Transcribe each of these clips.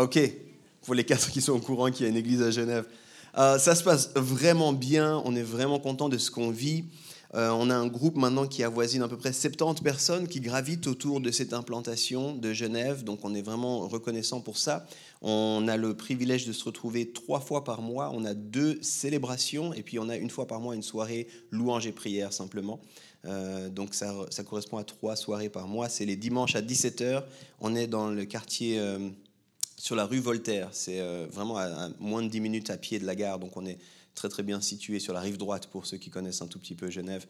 Ok, pour les quatre qui sont au courant qu'il y a une église à Genève. Euh, ça se passe vraiment bien, on est vraiment content de ce qu'on vit. Euh, on a un groupe maintenant qui avoisine à peu près 70 personnes qui gravitent autour de cette implantation de Genève, donc on est vraiment reconnaissant pour ça. On a le privilège de se retrouver trois fois par mois, on a deux célébrations, et puis on a une fois par mois une soirée louange et prière simplement. Euh, donc ça, ça, correspond à trois soirées par mois, c'est les dimanches à 17h, on est dans le quartier... Sur la rue Voltaire. C'est euh, vraiment à, moins de 10 minutes à pied de la gare, donc on est très très bien situé sur la rive droite pour ceux qui connaissent un tout petit peu Genève.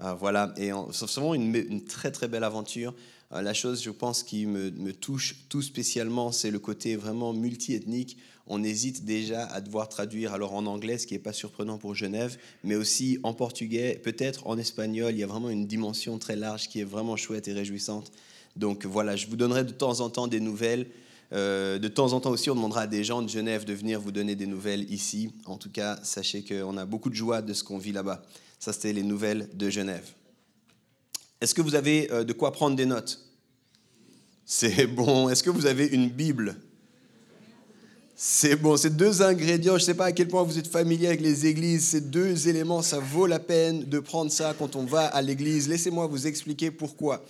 Euh, voilà, et c'est vraiment une, très très belle aventure. Euh, la chose, je pense, qui me, me touche tout spécialement, c'est le côté vraiment multiethnique. On hésite déjà à devoir traduire alors en anglais, ce qui n'est pas surprenant pour Genève, mais aussi en portugais, peut-être en espagnol. Il y a vraiment une dimension très large qui est vraiment chouette et réjouissante. Donc voilà, je vous donnerai de temps en temps des nouvelles. Euh, de temps en temps aussi, on demandera à des gens de Genève de venir vous donner des nouvelles ici. En tout cas, sachez qu'on a beaucoup de joie de ce qu'on vit là-bas. Ça, c'était les nouvelles de Genève. Est-ce que vous avez euh, de quoi prendre des notes? C'est bon. Est-ce que vous avez une Bible? C'est bon, ces deux ingrédients, je ne sais pas à quel point vous êtes familier avec les églises, ces deux éléments, ça vaut la peine de prendre ça quand on va à l'église. Laissez-moi vous expliquer pourquoi.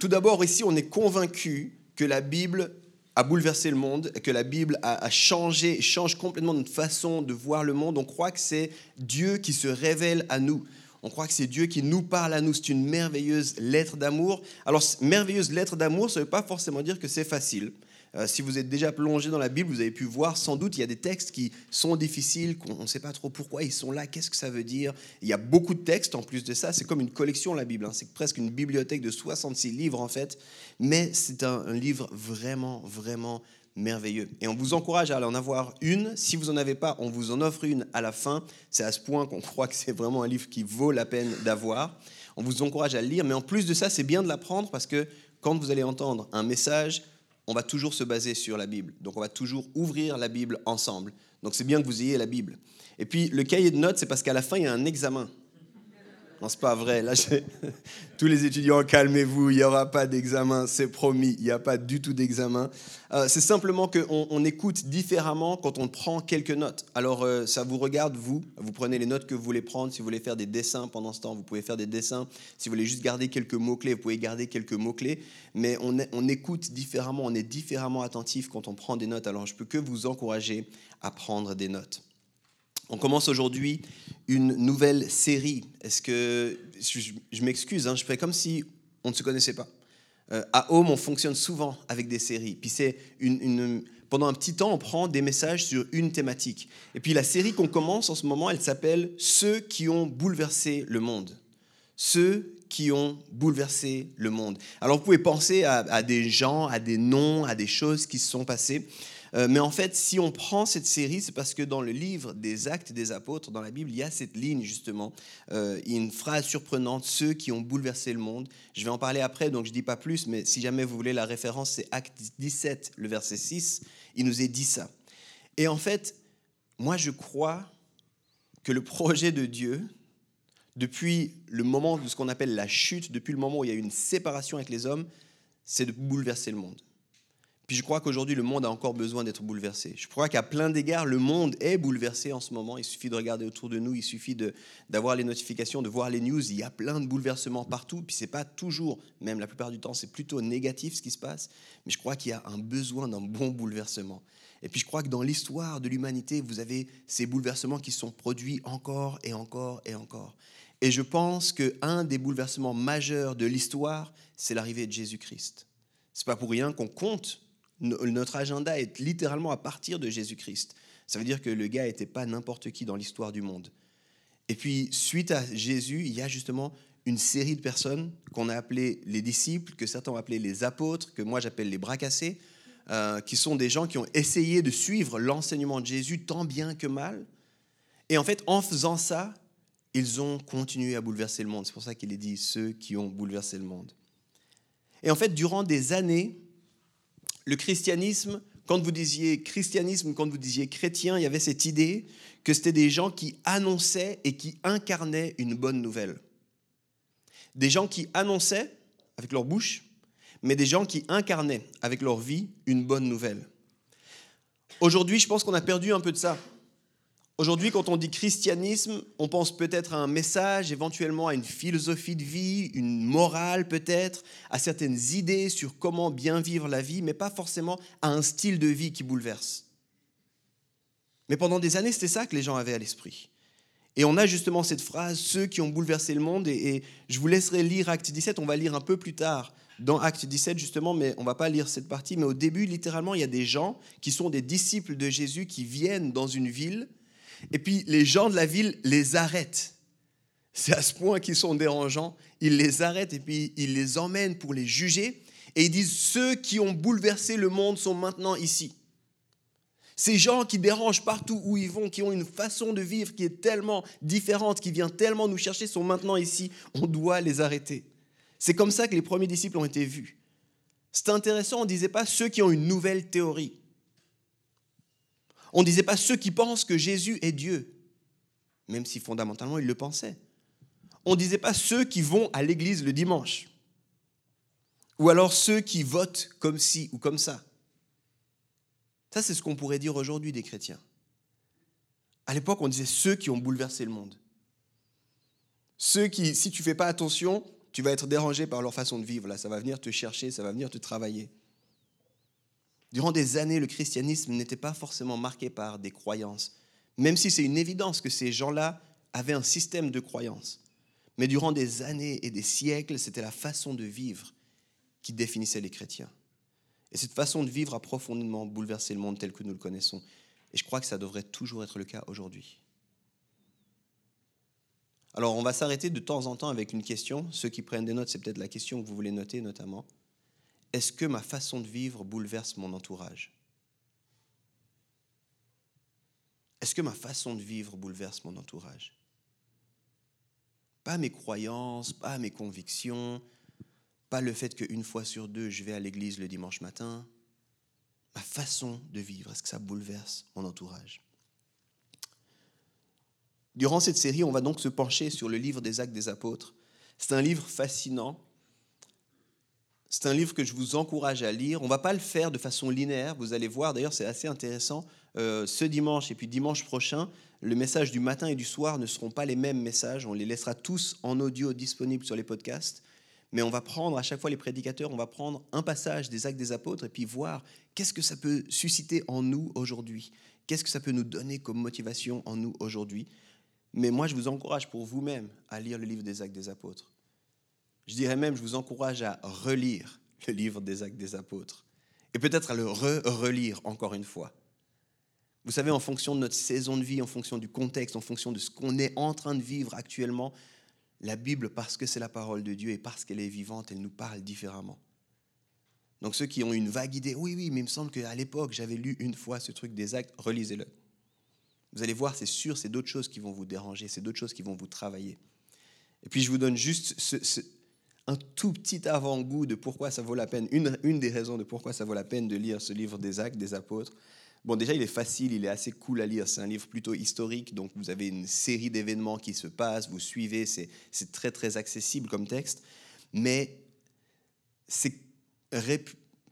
Tout d'abord, ici, on est convaincu que la Bible a bouleversé le monde, que la Bible a, changé, change complètement notre façon de voir le monde. On croit que c'est Dieu qui se révèle à nous. On croit que c'est Dieu qui nous parle à nous. C'est une merveilleuse lettre d'amour. Alors, merveilleuse lettre d'amour, ça ne veut pas forcément dire que c'est facile. Euh, si vous êtes déjà plongé dans la Bible, vous avez pu voir sans doute, il y a des textes qui sont difficiles, qu'on ne sait pas trop pourquoi ils sont là, qu'est-ce que ça veut dire. Il y a beaucoup de textes en plus de ça, c'est comme une collection la Bible, hein. c'est presque une bibliothèque de 66 livres en fait, mais c'est un, livre vraiment, vraiment merveilleux. Et on vous encourage à en avoir une. Si vous n'en avez pas, on vous en offre une à la fin. C'est à ce point qu'on croit que c'est vraiment un livre qui vaut la peine d'avoir. On vous encourage à le lire, mais en plus de ça, c'est bien de l'apprendre parce que quand vous allez entendre un message, on va toujours se baser sur la Bible. Donc on va toujours ouvrir la Bible ensemble. Donc c'est bien que vous ayez la Bible. Et puis le cahier de notes, c'est parce qu'à la fin, il y a un examen. Non, c'est pas vrai. Tous les étudiants, calmez-vous, il n'y aura pas d'examen, c'est promis, il n'y a pas du tout d'examen. Euh, c'est simplement qu'on on écoute différemment quand on prend quelques notes. Alors, euh, ça vous regarde, vous, vous prenez les notes que vous voulez prendre. Si vous voulez faire des dessins pendant ce temps, vous pouvez faire des dessins. Si vous voulez juste garder quelques mots-clés, vous pouvez garder quelques mots-clés. Mais on, on écoute différemment, on est différemment attentif quand on prend des notes. Alors, je peux que vous encourager à prendre des notes. On commence aujourd'hui une nouvelle série. Est-ce que je, m'excuse, hein, je fais comme si on ne se connaissait pas. Euh, à Home, on fonctionne souvent avec des séries. Puis c'est une, pendant un petit temps, on prend des messages sur une thématique. Et puis la série qu'on commence en ce moment, elle s'appelle Ceux qui ont bouleversé le monde. Ceux qui ont bouleversé le monde. Alors vous pouvez penser à, à des gens, à des noms, à des choses qui se sont passées. Euh, mais en fait, si on prend cette série, c'est parce que dans le livre des Actes des Apôtres, dans la Bible, il y a cette ligne justement, euh, une phrase surprenante, ceux qui ont bouleversé le monde. Je vais en parler après, donc je ne dis pas plus, mais si jamais vous voulez la référence, c'est Acte 17, le verset 6, il nous est dit ça. Et en fait, moi je crois que le projet de Dieu, depuis le moment de ce qu'on appelle la chute, depuis le moment où il y a eu une séparation avec les hommes, c'est de bouleverser le monde. Je crois qu'aujourd'hui, le monde a encore besoin d'être bouleversé. Je crois qu'à plein d'égards, le monde est bouleversé en ce moment. Il suffit de regarder autour de nous, il suffit d'avoir les notifications, de voir les news. Il y a plein de bouleversements partout. Puis c'est pas toujours, même la plupart du temps, c'est plutôt négatif ce qui se passe. Mais je crois qu'il y a un besoin d'un bon bouleversement. Et puis je crois que dans l'histoire de l'humanité, vous avez ces bouleversements qui sont produits encore et encore et encore. Et je pense qu'un des bouleversements majeurs de l'histoire, c'est l'arrivée de Jésus-Christ. C'est pas pour rien qu'on compte notre agenda est littéralement à partir de Jésus-Christ. Ça veut dire que le gars n'était pas n'importe qui dans l'histoire du monde. Et puis, suite à Jésus, il y a justement une série de personnes qu'on a appelées les disciples, que certains ont appelées les apôtres, que moi j'appelle les bras cassés. euh, qui sont des gens qui ont essayé de suivre l'enseignement de Jésus tant bien que mal. Et en fait, en faisant ça, ils ont continué à bouleverser le monde. C'est pour ça qu'il est dit ceux qui ont bouleversé le monde. Et en fait, durant des années, le christianisme, quand vous disiez christianisme, quand vous disiez chrétien, il y avait cette idée que c'était des gens qui annonçaient et qui incarnaient une bonne nouvelle. Des gens qui annonçaient avec leur bouche, mais des gens qui incarnaient avec leur vie une bonne nouvelle. Aujourd'hui, je pense qu'on a perdu un peu de ça. Aujourd'hui, quand on dit christianisme, on pense peut-être à un message, éventuellement à une philosophie de vie, une morale peut-être, à certaines idées sur comment bien vivre la vie, mais pas forcément à un style de vie qui bouleverse. Mais pendant des années, c'était ça que les gens avaient à l'esprit. Et on a justement cette phrase, ceux qui ont bouleversé le monde, et, je vous laisserai lire Acte 17, on va lire un peu plus tard dans Acte 17 justement, mais on va pas lire cette partie, mais au début, littéralement, il y a des gens qui sont des disciples de Jésus qui viennent dans une ville, et puis les gens de la ville les arrêtent. C'est à ce point qu'ils sont dérangeants. Ils les arrêtent et puis ils les emmènent pour les juger. Et ils disent, ceux qui ont bouleversé le monde sont maintenant ici. Ces gens qui dérangent partout où ils vont, qui ont une façon de vivre qui est tellement différente, qui vient tellement nous chercher, sont maintenant ici. On doit les arrêter. C'est comme ça que les premiers disciples ont été vus. C'est intéressant, on ne disait pas ceux qui ont une nouvelle théorie. On ne disait pas ceux qui pensent que Jésus est Dieu, même si fondamentalement ils le pensaient. On ne disait pas ceux qui vont à l'église le dimanche, ou alors ceux qui votent comme ci ou comme ça. Ça, c'est ce qu'on pourrait dire aujourd'hui des chrétiens. À l'époque, on disait ceux qui ont bouleversé le monde. Ceux qui, si tu ne fais pas attention, tu vas être dérangé par leur façon de vivre. Là, ça va venir te chercher, ça va venir te travailler. Durant des années, le christianisme n'était pas forcément marqué par des croyances, même si c'est une évidence que ces gens-là avaient un système de croyances. Mais durant des années et des siècles, c'était la façon de vivre qui définissait les chrétiens. Et cette façon de vivre a profondément bouleversé le monde tel que nous le connaissons. Et je crois que ça devrait toujours être le cas aujourd'hui. Alors on va s'arrêter de temps en temps avec une question. Ceux qui prennent des notes, c'est peut-être la question que vous voulez noter notamment. Est-ce que ma façon de vivre bouleverse mon entourage? Est-ce que ma façon de vivre bouleverse mon entourage? Pas mes croyances, pas mes convictions, pas le fait qu'une fois sur deux, je vais à l'église le dimanche matin. Ma façon de vivre, est-ce que ça bouleverse mon entourage? Durant cette série, on va donc se pencher sur le livre des actes des apôtres. C'est un livre fascinant c'est un livre que je vous encourage à lire. On ne va pas le faire de façon linéaire, vous allez voir, d'ailleurs c'est assez intéressant. Euh, ce dimanche et puis dimanche prochain, le message du matin et du soir ne seront pas les mêmes messages. On les laissera tous en audio disponibles sur les podcasts. Mais on va prendre à chaque fois les prédicateurs, on va prendre un passage des actes des apôtres et puis voir qu'est-ce que ça peut susciter en nous aujourd'hui. Qu'est-ce que ça peut nous donner comme motivation en nous aujourd'hui. Mais moi, je vous encourage pour vous-même à lire le livre des actes des apôtres. Je dirais même, je vous encourage à relire le livre des actes des apôtres et peut-être à le re-relire encore une fois. Vous savez, en fonction de notre saison de vie, en fonction du contexte, en fonction de ce qu'on est en train de vivre actuellement, la Bible, parce que c'est la parole de Dieu et parce qu'elle est vivante, elle nous parle différemment. Donc ceux qui ont une vague idée, oui, oui, mais il me semble qu'à l'époque, j'avais lu une fois ce truc des actes, relisez-le. Vous allez voir, c'est sûr, c'est d'autres choses qui vont vous déranger, c'est d'autres choses qui vont vous travailler. Et puis je vous donne juste ce, un tout petit avant-goût de pourquoi ça vaut la peine, une, une, des raisons de pourquoi ça vaut la peine de lire ce livre des actes des apôtres. Bon, déjà, il est facile, il est assez cool à lire. C'est un livre plutôt historique, donc vous avez une série d'événements qui se passent, vous suivez, c'est très, très accessible comme texte. Mais c'est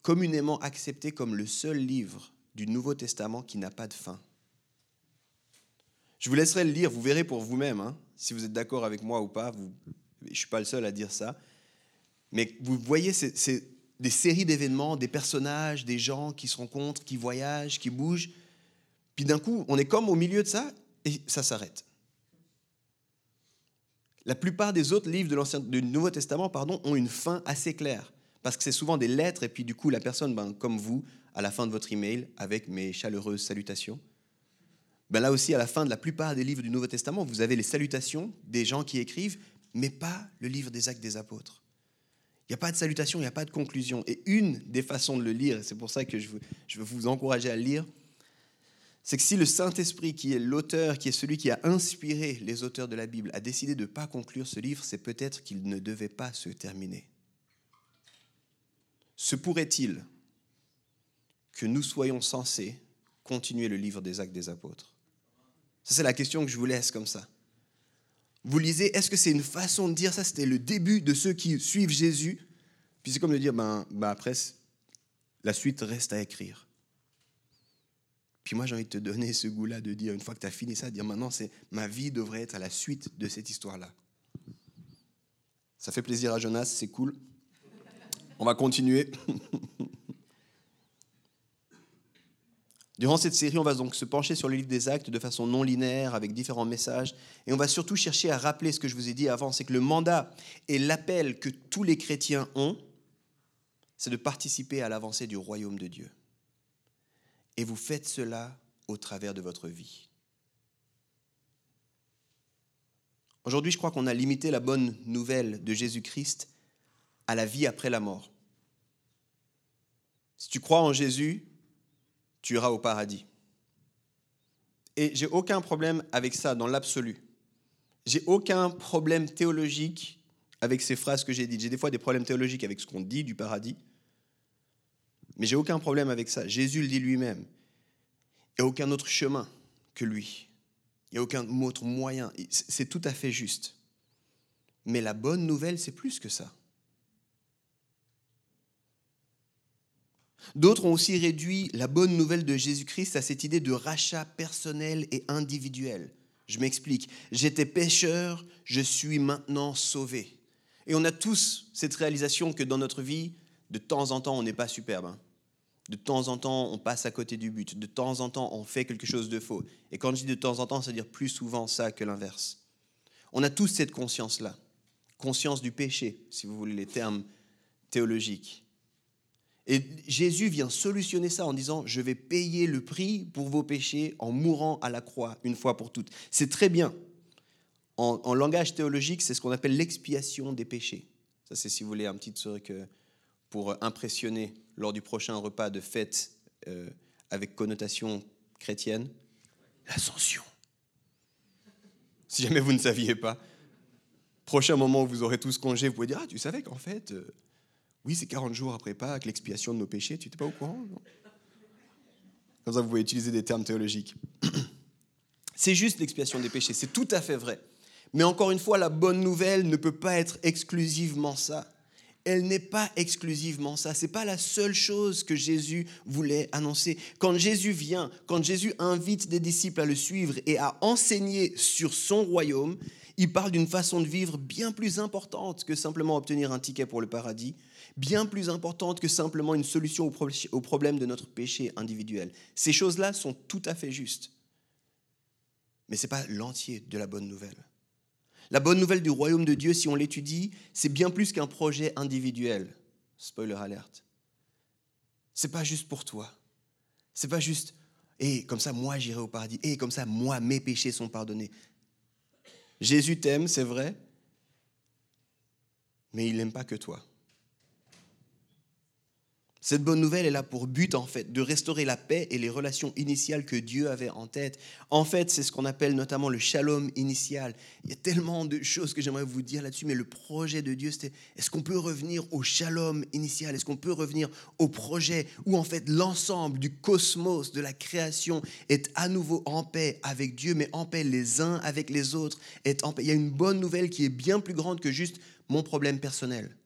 communément accepté comme le seul livre du Nouveau Testament qui n'a pas de fin. Je vous laisserai le lire, vous verrez pour vous-même, hein, si vous êtes d'accord avec moi ou pas. Je ne suis pas le seul à dire ça. Mais vous voyez, c'est des séries d'événements, des personnages, des gens qui se rencontrent, qui voyagent, qui bougent. Puis d'un coup, on est comme au milieu de ça et ça s'arrête. La plupart des autres livres de du Nouveau Testament pardon, ont une fin assez claire. Parce que c'est souvent des lettres, et puis du coup, la personne, ben, comme vous, à la fin de votre email, avec mes chaleureuses salutations. Ben là aussi, à la fin de la plupart des livres du Nouveau Testament, vous avez les salutations des gens qui écrivent, mais pas le livre des actes des apôtres. Il n'y a pas de salutation, il n'y a pas de conclusion. Et une des façons de le lire, et c'est pour ça que je veux, vous encourager à le lire, c'est que si le Saint-Esprit, qui est l'auteur, qui est celui qui a inspiré les auteurs de la Bible, a décidé de ne pas conclure ce livre, c'est peut-être qu'il ne devait pas se terminer. Se pourrait-il que nous soyons censés continuer le livre des actes des apôtres? Ça, c'est la question que je vous laisse comme ça. Vous lisez, est-ce que c'est une façon de dire ça? C'était le début de ceux qui suivent Jésus. Puis c'est comme de dire, ben, ben après, la suite reste à écrire. Puis moi, j'ai envie de te donner ce goût-là de dire, une fois que tu as fini ça, de dire maintenant, c'est ma vie devrait être à la suite de cette histoire-là. Ça fait plaisir à Jonas, c'est cool. On va continuer. Durant cette série, on va donc se pencher sur le livre des actes de façon non linéaire, avec différents messages, et on va surtout chercher à rappeler ce que je vous ai dit avant, c'est que le mandat et l'appel que tous les chrétiens ont, c'est de participer à l'avancée du royaume de Dieu. Et vous faites cela au travers de votre vie. Aujourd'hui, je crois qu'on a limité la bonne nouvelle de Jésus-Christ à la vie après la mort. Si tu crois en Jésus, tu iras au paradis. Et j'ai aucun problème avec ça dans l'absolu. J'ai aucun problème théologique avec ces phrases que j'ai dites. J'ai des fois des problèmes théologiques avec ce qu'on dit du paradis, mais j'ai aucun problème avec ça. Jésus le dit lui-même. Il n'y a aucun autre chemin que lui. Il n'y a aucun autre moyen. C'est tout à fait juste. Mais la bonne nouvelle, c'est plus que ça. D'autres ont aussi réduit la bonne nouvelle de Jésus-Christ à cette idée de rachat personnel et individuel. Je m'explique. J'étais pécheur, je suis maintenant sauvé. Et on a tous cette réalisation que dans notre vie, de temps en temps, on n'est pas superbe. Hein. De temps en temps, on passe à côté du but. De temps en temps, on fait quelque chose de faux. Et quand je dis de temps en temps, c'est-à-dire plus souvent ça que l'inverse. On a tous cette conscience-là. Conscience du péché, si vous voulez les termes théologiques. Et Jésus vient solutionner ça en disant, je vais payer le prix pour vos péchés en mourant à la croix une fois pour toutes. C'est très bien. En, langage théologique, c'est ce qu'on appelle l'expiation des péchés. Ça, c'est si vous voulez un petit truc euh, pour impressionner lors du prochain repas de fête euh, avec connotation chrétienne. L'ascension. Si jamais vous ne saviez pas, prochain moment où vous aurez tous congé, vous pouvez dire, ah, tu savais qu'en fait... Euh, oui, c'est 40 jours après Pâques, l'expiation de nos péchés. Tu n'étais pas au courant Comme ça, vous pouvez utiliser des termes théologiques. C'est juste l'expiation des péchés, c'est tout à fait vrai. Mais encore une fois, la bonne nouvelle ne peut pas être exclusivement ça. Elle n'est pas exclusivement ça. C'est pas la seule chose que Jésus voulait annoncer. Quand Jésus vient, quand Jésus invite des disciples à le suivre et à enseigner sur son royaume, il parle d'une façon de vivre bien plus importante que simplement obtenir un ticket pour le paradis, bien plus importante que simplement une solution au problème de notre péché individuel. Ces choses-là sont tout à fait justes. Mais ce n'est pas l'entier de la bonne nouvelle. La bonne nouvelle du royaume de Dieu, si on l'étudie, c'est bien plus qu'un projet individuel. Spoiler alerte. C'est pas juste pour toi. C'est pas juste, et comme ça, moi, j'irai au paradis. Et comme ça, moi, mes péchés sont pardonnés. Jésus t'aime, c'est vrai, mais il n'aime pas que toi. Cette bonne nouvelle est là pour but, en fait, de restaurer la paix et les relations initiales que Dieu avait en tête. En fait, c'est ce qu'on appelle notamment le shalom initial. Il y a tellement de choses que j'aimerais vous dire là-dessus, mais le projet de Dieu, c'était est-ce qu'on peut revenir au shalom initial? Est-ce qu'on peut revenir au projet où, en fait, l'ensemble du cosmos, de la création, est à nouveau en paix avec Dieu, mais en paix les uns avec les autres. Il y a une bonne nouvelle qui est bien plus grande que juste mon problème personnel.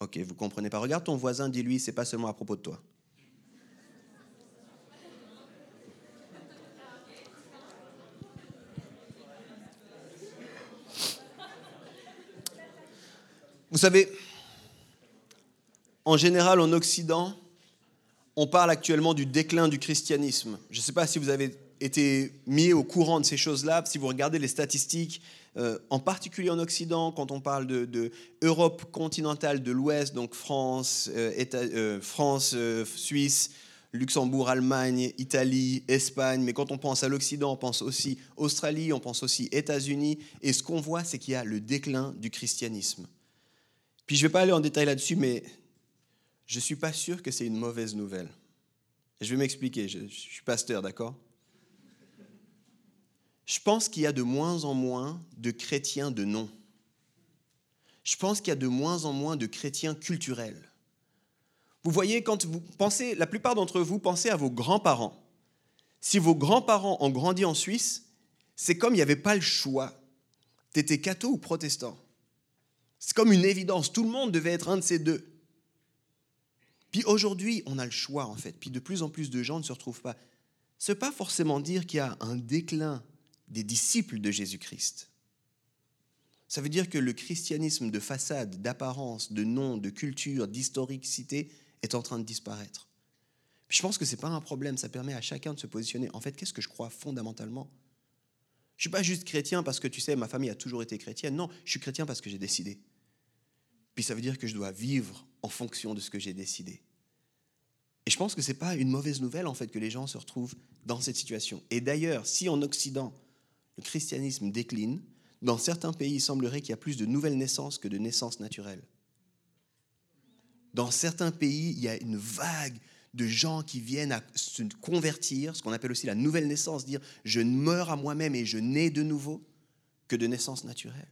Ok, vous comprenez pas. Regarde ton voisin, dis-lui, c'est pas seulement à propos de toi. Vous savez, en général, en Occident, on parle actuellement du déclin du christianisme. Je ne sais pas si vous avez été mis au courant de ces choses-là, si vous regardez les statistiques, euh, en particulier en Occident, quand on parle de, Europe continentale de l'Ouest, donc France, euh, euh, France Suisse, Luxembourg, Allemagne, Italie, Espagne, mais quand on pense à l'Occident, on pense aussi Australie, on pense aussi États-Unis, et ce qu'on voit, c'est qu'il y a le déclin du christianisme. Puis je ne vais pas aller en détail là-dessus, mais je ne suis pas sûr que c'est une mauvaise nouvelle. Je vais m'expliquer, je, je suis pasteur, d'accord? Je pense qu'il y a de moins en moins de chrétiens de nom. Je pense qu'il y a de moins en moins de chrétiens culturels. Vous voyez, quand vous pensez, la plupart d'entre vous pensez à vos grands-parents. Si vos grands-parents ont grandi en Suisse, c'est comme il n'y avait pas le choix. Tu étais catho ou protestant. C'est comme une évidence. Tout le monde devait être un de ces deux. Puis aujourd'hui, on a le choix, en fait. Puis de plus en plus de gens ne se retrouvent pas. Ce n'est pas forcément dire qu'il y a un déclin des disciples de Jésus-Christ. Ça veut dire que le christianisme de façade, d'apparence, de nom, de culture, d'historicité est en train de disparaître. Je pense que ce n'est pas un problème, ça permet à chacun de se positionner. En fait, qu'est-ce que je crois fondamentalement? Je ne suis pas juste chrétien parce que tu sais, ma famille a toujours été chrétienne. Non, je suis chrétien parce que j'ai décidé. Puis ça veut dire que je dois vivre en fonction de ce que j'ai décidé. Et je pense que ce n'est pas une mauvaise nouvelle, en fait, que les gens se retrouvent dans cette situation. Et d'ailleurs, si en Occident, le christianisme décline, dans certains pays, il semblerait qu'il y a plus de nouvelles naissances que de naissances naturelles. Dans certains pays, il y a une vague de gens qui viennent à se convertir, ce qu'on appelle aussi la nouvelle naissance, dire je meurs à moi-même et je nais de nouveau, que de naissance naturelle.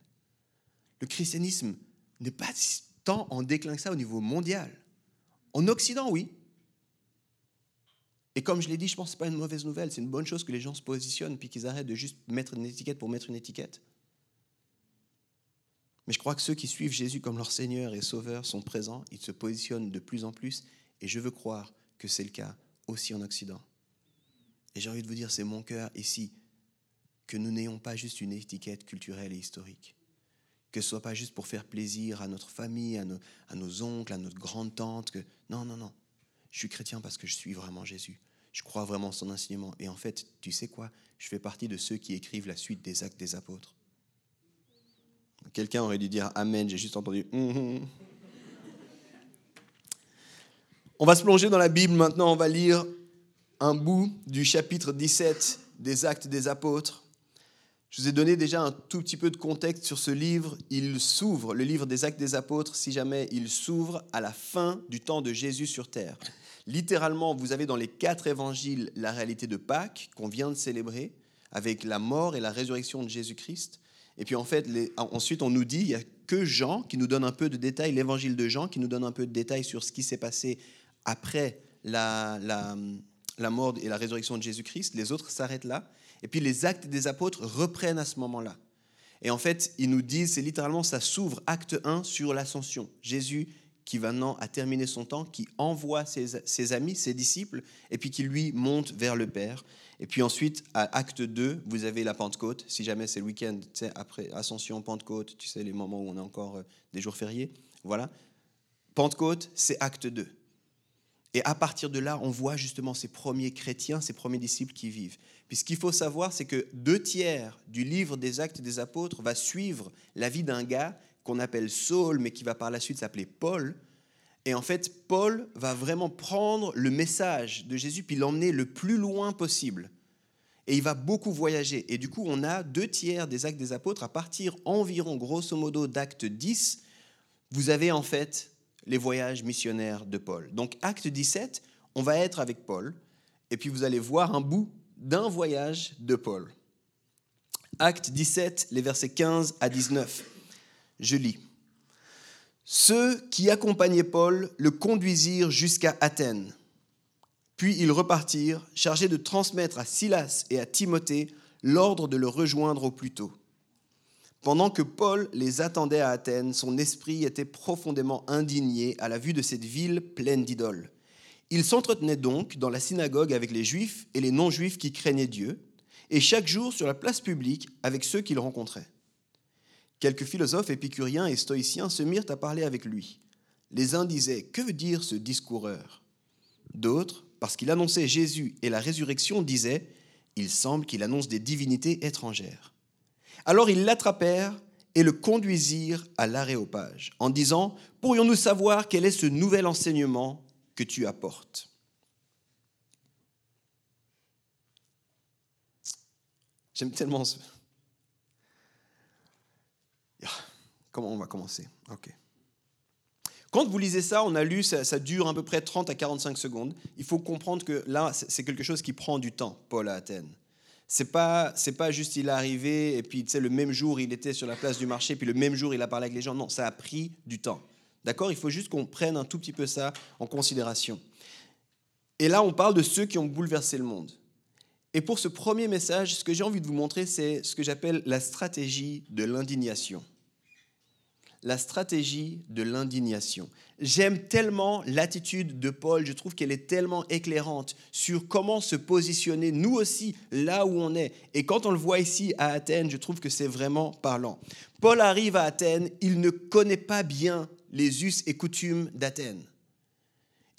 Le christianisme n'est pas tant en déclin que ça au niveau mondial. En Occident, oui. Et comme je l'ai dit, je pense que ce n'est pas une mauvaise nouvelle, c'est une bonne chose que les gens se positionnent puis qu'ils arrêtent de juste mettre une étiquette pour mettre une étiquette. Mais je crois que ceux qui suivent Jésus comme leur Seigneur et Sauveur sont présents, ils se positionnent de plus en plus, et je veux croire que c'est le cas aussi en Occident. Et j'ai envie de vous dire, c'est mon cœur ici, que nous n'ayons pas juste une étiquette culturelle et historique, que ce soit pas juste pour faire plaisir à notre famille, à nos, à nos oncles, à notre grande-tante, que non, non, non, je suis chrétien parce que je suis vraiment Jésus. Je crois vraiment en son enseignement. Et en fait, tu sais quoi? Je fais partie de ceux qui écrivent la suite des actes des apôtres. Quelqu'un aurait dû dire Amen, j'ai juste entendu. Hum, hum. On va se plonger dans la Bible maintenant, on va lire un bout du chapitre 17 des actes des apôtres. Je vous ai donné déjà un tout petit peu de contexte sur ce livre. Il s'ouvre, le livre des actes des apôtres, si jamais il s'ouvre à la fin du temps de Jésus sur terre. Littéralement, vous avez dans les quatre évangiles la réalité de Pâques qu'on vient de célébrer, avec la mort et la résurrection de Jésus-Christ. Et puis en fait, ensuite, on nous dit, il n'y a que Jean qui nous donne un peu de détails, l'évangile de Jean qui nous donne un peu de détails sur ce qui s'est passé après la, la, mort et la résurrection de Jésus-Christ. Les autres s'arrêtent là. Et puis les actes des apôtres reprennent à ce moment-là. Et en fait, ils nous disent, c'est littéralement, ça s'ouvre, acte 1, sur l'ascension. Jésus qui maintenant a terminé son temps, qui envoie ses, amis, ses disciples, et puis qui lui monte vers le Père. Et puis ensuite, à acte 2, vous avez la Pentecôte, si jamais c'est le week-end, tu sais, après Ascension, Pentecôte, tu sais, les moments où on a encore euh, des jours fériés. Voilà. Pentecôte, c'est acte 2. Et à partir de là, on voit justement ces premiers chrétiens, ces premiers disciples qui vivent. Puis ce qu'il faut savoir, c'est que deux tiers du livre des actes des apôtres va suivre la vie d'un gars qu'on appelle Saul, mais qui va par la suite s'appeler Paul. Et en fait, Paul va vraiment prendre le message de Jésus puis l'emmener le plus loin possible. Et il va beaucoup voyager. Et du coup, on a deux tiers des actes des apôtres. À partir environ, grosso modo, d'acte 10, vous avez en fait les voyages missionnaires de Paul. Donc, acte 17, on va être avec Paul. Et puis, vous allez voir un bout d'un voyage de Paul. Acte 17, les versets 15 à 19. Je lis. Ceux qui accompagnaient Paul le conduisirent jusqu'à Athènes. Puis ils repartirent, chargés de transmettre à Silas et à Timothée l'ordre de le rejoindre au plus tôt. Pendant que Paul les attendait à Athènes, son esprit était profondément indigné à la vue de cette ville pleine d'idoles. Il s'entretenait donc dans la synagogue avec les juifs et les non-juifs qui craignaient Dieu, et chaque jour sur la place publique avec ceux qu'il rencontrait. Quelques philosophes épicuriens et stoïciens se mirent à parler avec lui. Les uns disaient Que veut dire ce discoureur? D'autres, parce qu'il annonçait Jésus et la résurrection, disaient Il semble qu'il annonce des divinités étrangères. Alors ils l'attrapèrent et le conduisirent à l'aréopage, en disant Pourrions-nous savoir quel est ce nouvel enseignement que tu apportes? J'aime tellement ce, Comment on va commencer? Ok. Quand vous lisez ça, on a lu, ça, ça, dure à peu près 30 à 45 secondes. Il faut comprendre que là, c'est quelque chose qui prend du temps, Paul à Athènes. C'est pas, c'est pas juste il est arrivé et puis tu sais, le même jour il était sur la place du marché, puis le même jour il a parlé avec les gens. Non, ça a pris du temps. D'accord? Il faut juste qu'on prenne un tout petit peu ça en considération. Et là, on parle de ceux qui ont bouleversé le monde. Et pour ce premier message, ce que j'ai envie de vous montrer, c'est ce que j'appelle la stratégie de l'indignation la stratégie de l'indignation. J'aime tellement l'attitude de Paul, je trouve qu'elle est tellement éclairante sur comment se positionner, nous aussi, là où on est. Et quand on le voit ici à Athènes, je trouve que c'est vraiment parlant. Paul arrive à Athènes, il ne connaît pas bien les us et coutumes d'Athènes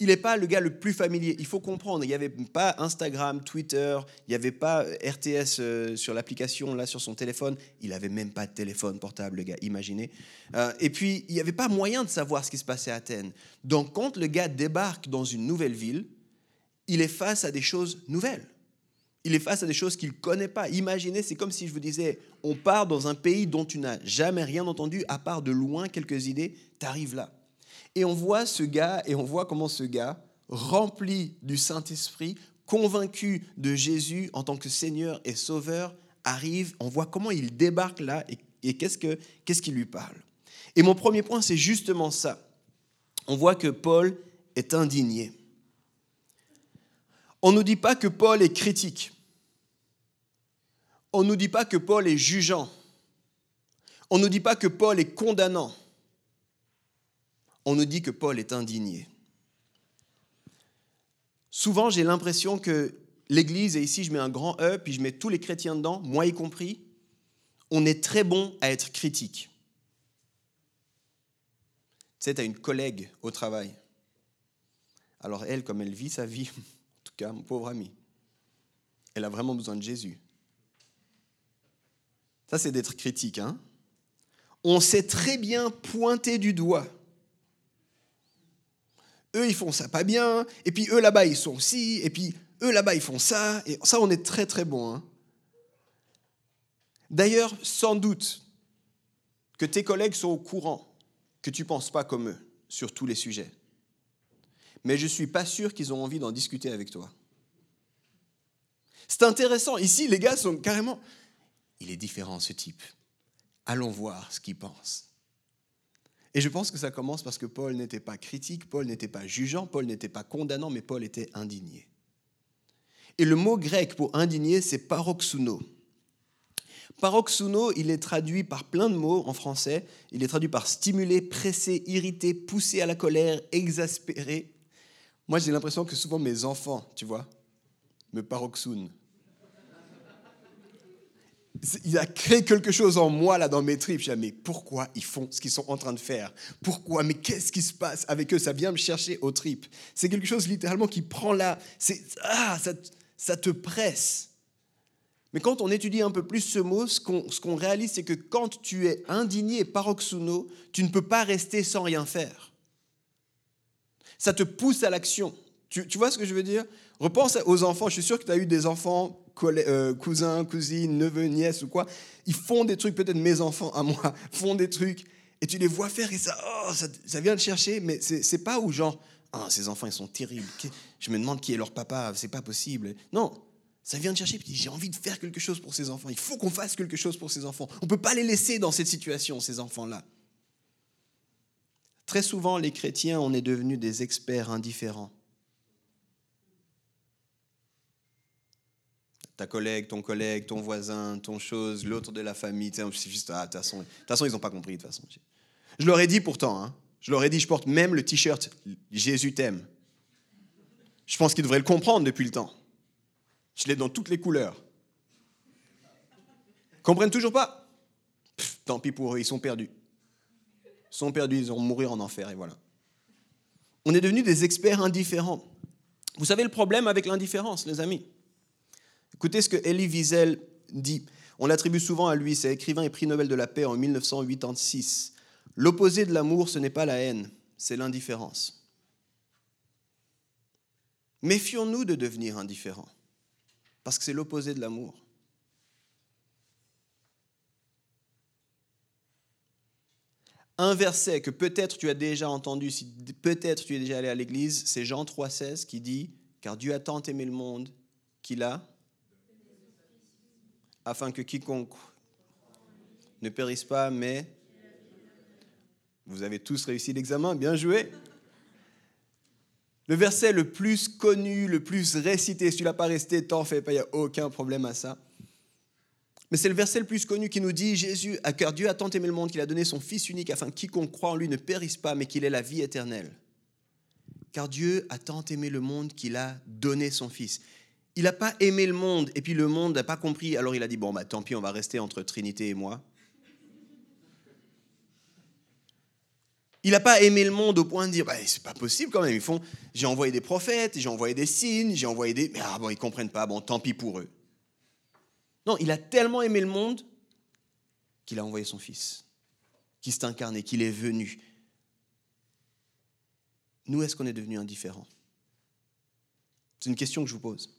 il n'est pas le gars le plus familier. Il faut comprendre, il n'y avait pas Instagram, Twitter, il n'y avait pas RTS euh, sur l'application, là, sur son téléphone. Il n'avait même pas de téléphone portable, le gars, imaginez. Euh, et puis, il n'y avait pas moyen de savoir ce qui se passait à Athènes. Donc, quand le gars débarque dans une nouvelle ville, il est face à des choses nouvelles. Il est face à des choses qu'il ne connaît pas. Imaginez, c'est comme si je vous disais, on part dans un pays dont tu n'as jamais rien entendu, à part de loin quelques idées, tu arrives là. Et on voit ce gars, et on voit comment ce gars, rempli du Saint-Esprit, convaincu de Jésus en tant que Seigneur et Sauveur, arrive, on voit comment il débarque là et, qu'est-ce, que, qu'est-ce lui parle. Et mon premier point, c'est justement ça. On voit que Paul est indigné. On ne nous dit pas que Paul est critique. On ne nous dit pas que Paul est jugeant. On ne nous dit pas que Paul est condamnant on nous dit que Paul est indigné. Souvent, j'ai l'impression que l'Église, et ici je mets un grand E, puis je mets tous les chrétiens dedans, moi y compris, on est très bon à être critique. Tu sais, tu as une collègue au travail. Alors elle, comme elle vit sa vie, en tout cas, mon pauvre ami, elle a vraiment besoin de Jésus. Ça, c'est d'être critique. Hein on sait très bien pointer du doigt eux, ils font ça pas bien, et puis eux là-bas, ils sont aussi, et puis eux là-bas, ils font ça, et ça, on est très très bon. Hein. D'ailleurs, sans doute que tes collègues sont au courant que tu ne penses pas comme eux sur tous les sujets. Mais je ne suis pas sûr qu'ils ont envie d'en discuter avec toi. C'est intéressant. Ici, les gars sont carrément... Il est différent, ce type. Allons voir ce qu'il pense. Et je pense que ça commence parce que Paul n'était pas critique, Paul n'était pas jugeant, Paul n'était pas condamnant, mais Paul était indigné. Et le mot grec pour indigné, c'est paroxuno. Paroxuno, il est traduit par plein de mots en français. Il est traduit par stimuler, presser, irriter, pousser à la colère, exaspérer. Moi, j'ai l'impression que souvent mes enfants, tu vois, me paroxunent il a créé quelque chose en moi, là, dans mes tripes. Je dis, mais pourquoi ils font ce qu'ils sont en train de faire? Pourquoi? Mais qu'est-ce qui se passe avec eux? Ça vient me chercher aux tripes. C'est quelque chose littéralement qui prend là. C'est, ah, ça, ça, te presse. Mais quand on étudie un peu plus ce mot, ce qu'on, ce qu'on réalise, c'est que quand tu es indigné, paroxuno, tu ne peux pas rester sans rien faire. Ça te pousse à l'action. Tu, tu vois ce que je veux dire? Repense aux enfants. Je suis sûr que tu as eu des enfants euh, cousins, cousines, neveux, nièces ou quoi, ils font des trucs, peut-être mes enfants à moi font des trucs, et tu les vois faire et ça, oh, ça, vient de chercher, mais c'est pas où genre, ah, ces enfants ils sont terribles, je me demande qui est leur papa, c'est pas possible. Non, ça vient de chercher, puis j'ai envie de faire quelque chose pour ces enfants, il faut qu'on fasse quelque chose pour ces enfants. On ne peut pas les laisser dans cette situation, ces enfants-là. Très souvent, les chrétiens, on est devenus des experts indifférents. Ta collègue, ton collègue, ton voisin, ton chose, l'autre de la famille. C'est juste, ah, de toute façon, ils n'ont pas compris. De toute façon. Je leur ai dit pourtant, hein, je leur ai dit, je porte même le t-shirt Jésus t'aime. Je pense qu'ils devraient le comprendre depuis le temps. Je l'ai dans toutes les couleurs. Comprennent toujours pas Tant pis pour eux, ils sont perdus. Ils sont perdus, ils vont mourir en enfer, et voilà. On est devenus des experts indifférents. Vous savez le problème avec l'indifférence, les amis? Écoutez ce que Elie Wiesel dit. On l'attribue souvent à lui, c'est écrivain et prix Nobel de la paix en 1986. L'opposé de l'amour, ce n'est pas la haine, c'est l'indifférence. Méfions-nous de devenir indifférents, parce que c'est l'opposé de l'amour. Un verset que peut-être tu as déjà entendu, si peut-être tu es déjà allé à l'église, c'est Jean 3,16 qui dit Car Dieu a tant aimé le monde qu'il a, afin que quiconque ne périsse pas, mais. Vous avez tous réussi l'examen, bien joué. Le verset le plus connu, le plus récité, si tu l'as pas resté, t'en fais pas, il n'y a aucun problème à ça. Mais c'est le verset le plus connu qui nous dit Jésus, à Dieu a tant aimé le monde qu'il a donné son Fils unique afin que quiconque croit en lui ne périsse pas, mais qu'il ait la vie éternelle. Car Dieu a tant aimé le monde qu'il a donné son Fils. Il n'a pas aimé le monde et puis le monde n'a pas compris. Alors il a dit Bon, bah, tant pis, on va rester entre Trinité et moi. Il n'a pas aimé le monde au point de dire bah, c'est pas possible quand même. Ils font j'ai envoyé des prophètes, j'ai envoyé des signes, j'ai envoyé des. Mais ah bon, ils comprennent pas, bon, tant pis pour eux. Non, il a tellement aimé le monde qu'il a envoyé son Fils, qui s'est incarné, qu'il est venu. Nous, est-ce qu'on est devenu indifférents? C'est une question que je vous pose.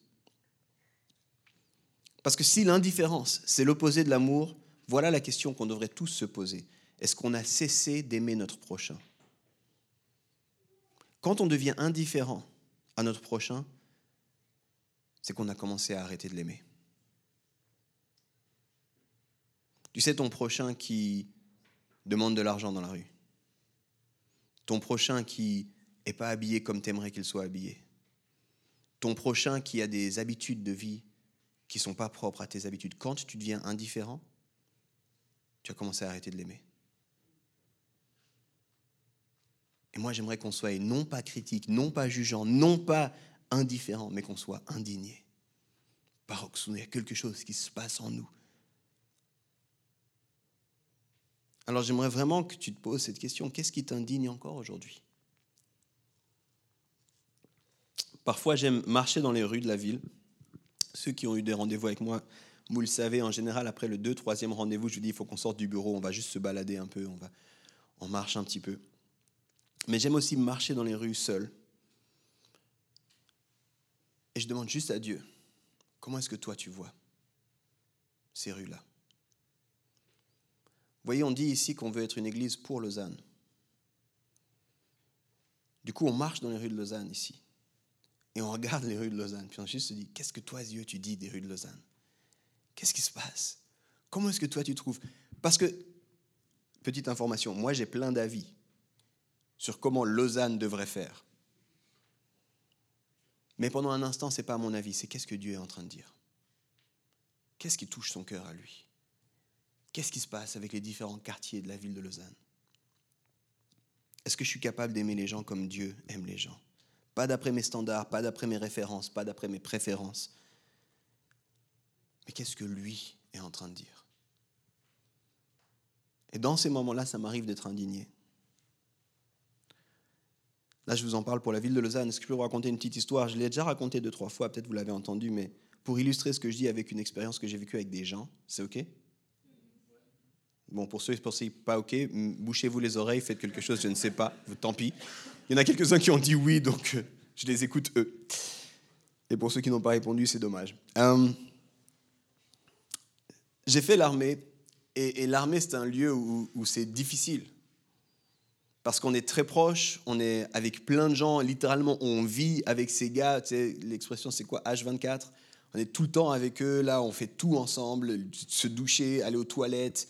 Parce que si l'indifférence, c'est l'opposé de l'amour, voilà la question qu'on devrait tous se poser. Est-ce qu'on a cessé d'aimer notre prochain? Quand on devient indifférent à notre prochain, c'est qu'on a commencé à arrêter de l'aimer. Tu sais, ton prochain qui demande de l'argent dans la rue. Ton prochain qui n'est pas habillé comme tu aimerais qu'il soit habillé. Ton prochain qui a des habitudes de vie qui ne sont pas propres à tes habitudes. Quand tu deviens indifférent, tu as commencé à arrêter de l'aimer. Et moi, j'aimerais qu'on soit non pas critique, non pas jugeant, non pas indifférent, mais qu'on soit indigné. Paroxoun, il y a quelque chose qui se passe en nous Alors j'aimerais vraiment que tu te poses cette question. Qu'est-ce qui t'indigne encore aujourd'hui? Parfois j'aime marcher dans les rues de la ville. Ceux qui ont eu des rendez-vous avec moi, vous le savez, en général, après le 2 troisième rendez-vous, je vous dis, il faut qu'on sorte du bureau, on va juste se balader un peu, on, va, on marche un petit peu. Mais j'aime aussi marcher dans les rues seul. Et je demande juste à Dieu, comment est-ce que toi tu vois ces rues-là? Voyez, on dit ici qu'on veut être une église pour Lausanne. Du coup, on marche dans les rues de Lausanne ici. Et on regarde les rues de Lausanne. Puis on se dit, qu'est-ce que toi, Dieu, tu dis des rues de Lausanne? Qu'est-ce qui se passe? Comment est-ce que toi, tu trouves? Parce que, petite information, moi, j'ai plein d'avis sur comment Lausanne devrait faire. Mais pendant un instant, ce n'est pas mon avis, c'est qu'est-ce que Dieu est en train de dire. Qu'est-ce qui touche son cœur à lui? Qu'est-ce qui se passe avec les différents quartiers de la ville de Lausanne? Est-ce que je suis capable d'aimer les gens comme Dieu aime les gens? Pas d'après mes standards, pas d'après mes références, pas d'après mes préférences. Mais qu'est-ce que lui est en train de dire? Et dans ces moments-là, ça m'arrive d'être indigné. Là, je vous en parle pour la ville de Lausanne. Est-ce que je peux vous raconter une petite histoire? Je l'ai déjà racontée deux, trois fois, peut-être vous l'avez entendu, mais pour illustrer ce que je dis avec une expérience que j'ai vécue avec des gens, c'est OK? Bon, pour ceux pour ceux pas OK, bouchez-vous les oreilles, faites quelque chose, je ne sais pas, tant pis. Il y en a quelques-uns qui ont dit oui, donc euh, je les écoute eux. Et pour ceux qui n'ont pas répondu, c'est dommage. Euh, j'ai fait l'armée, et, l'armée, c'est un lieu où, où c'est difficile. Parce qu'on est très proche, on est avec plein de gens, littéralement, on vit avec ces gars. Tu sais, l'expression, c'est quoi H24 On est tout le temps avec eux, là, on fait tout ensemble, se doucher, aller aux toilettes,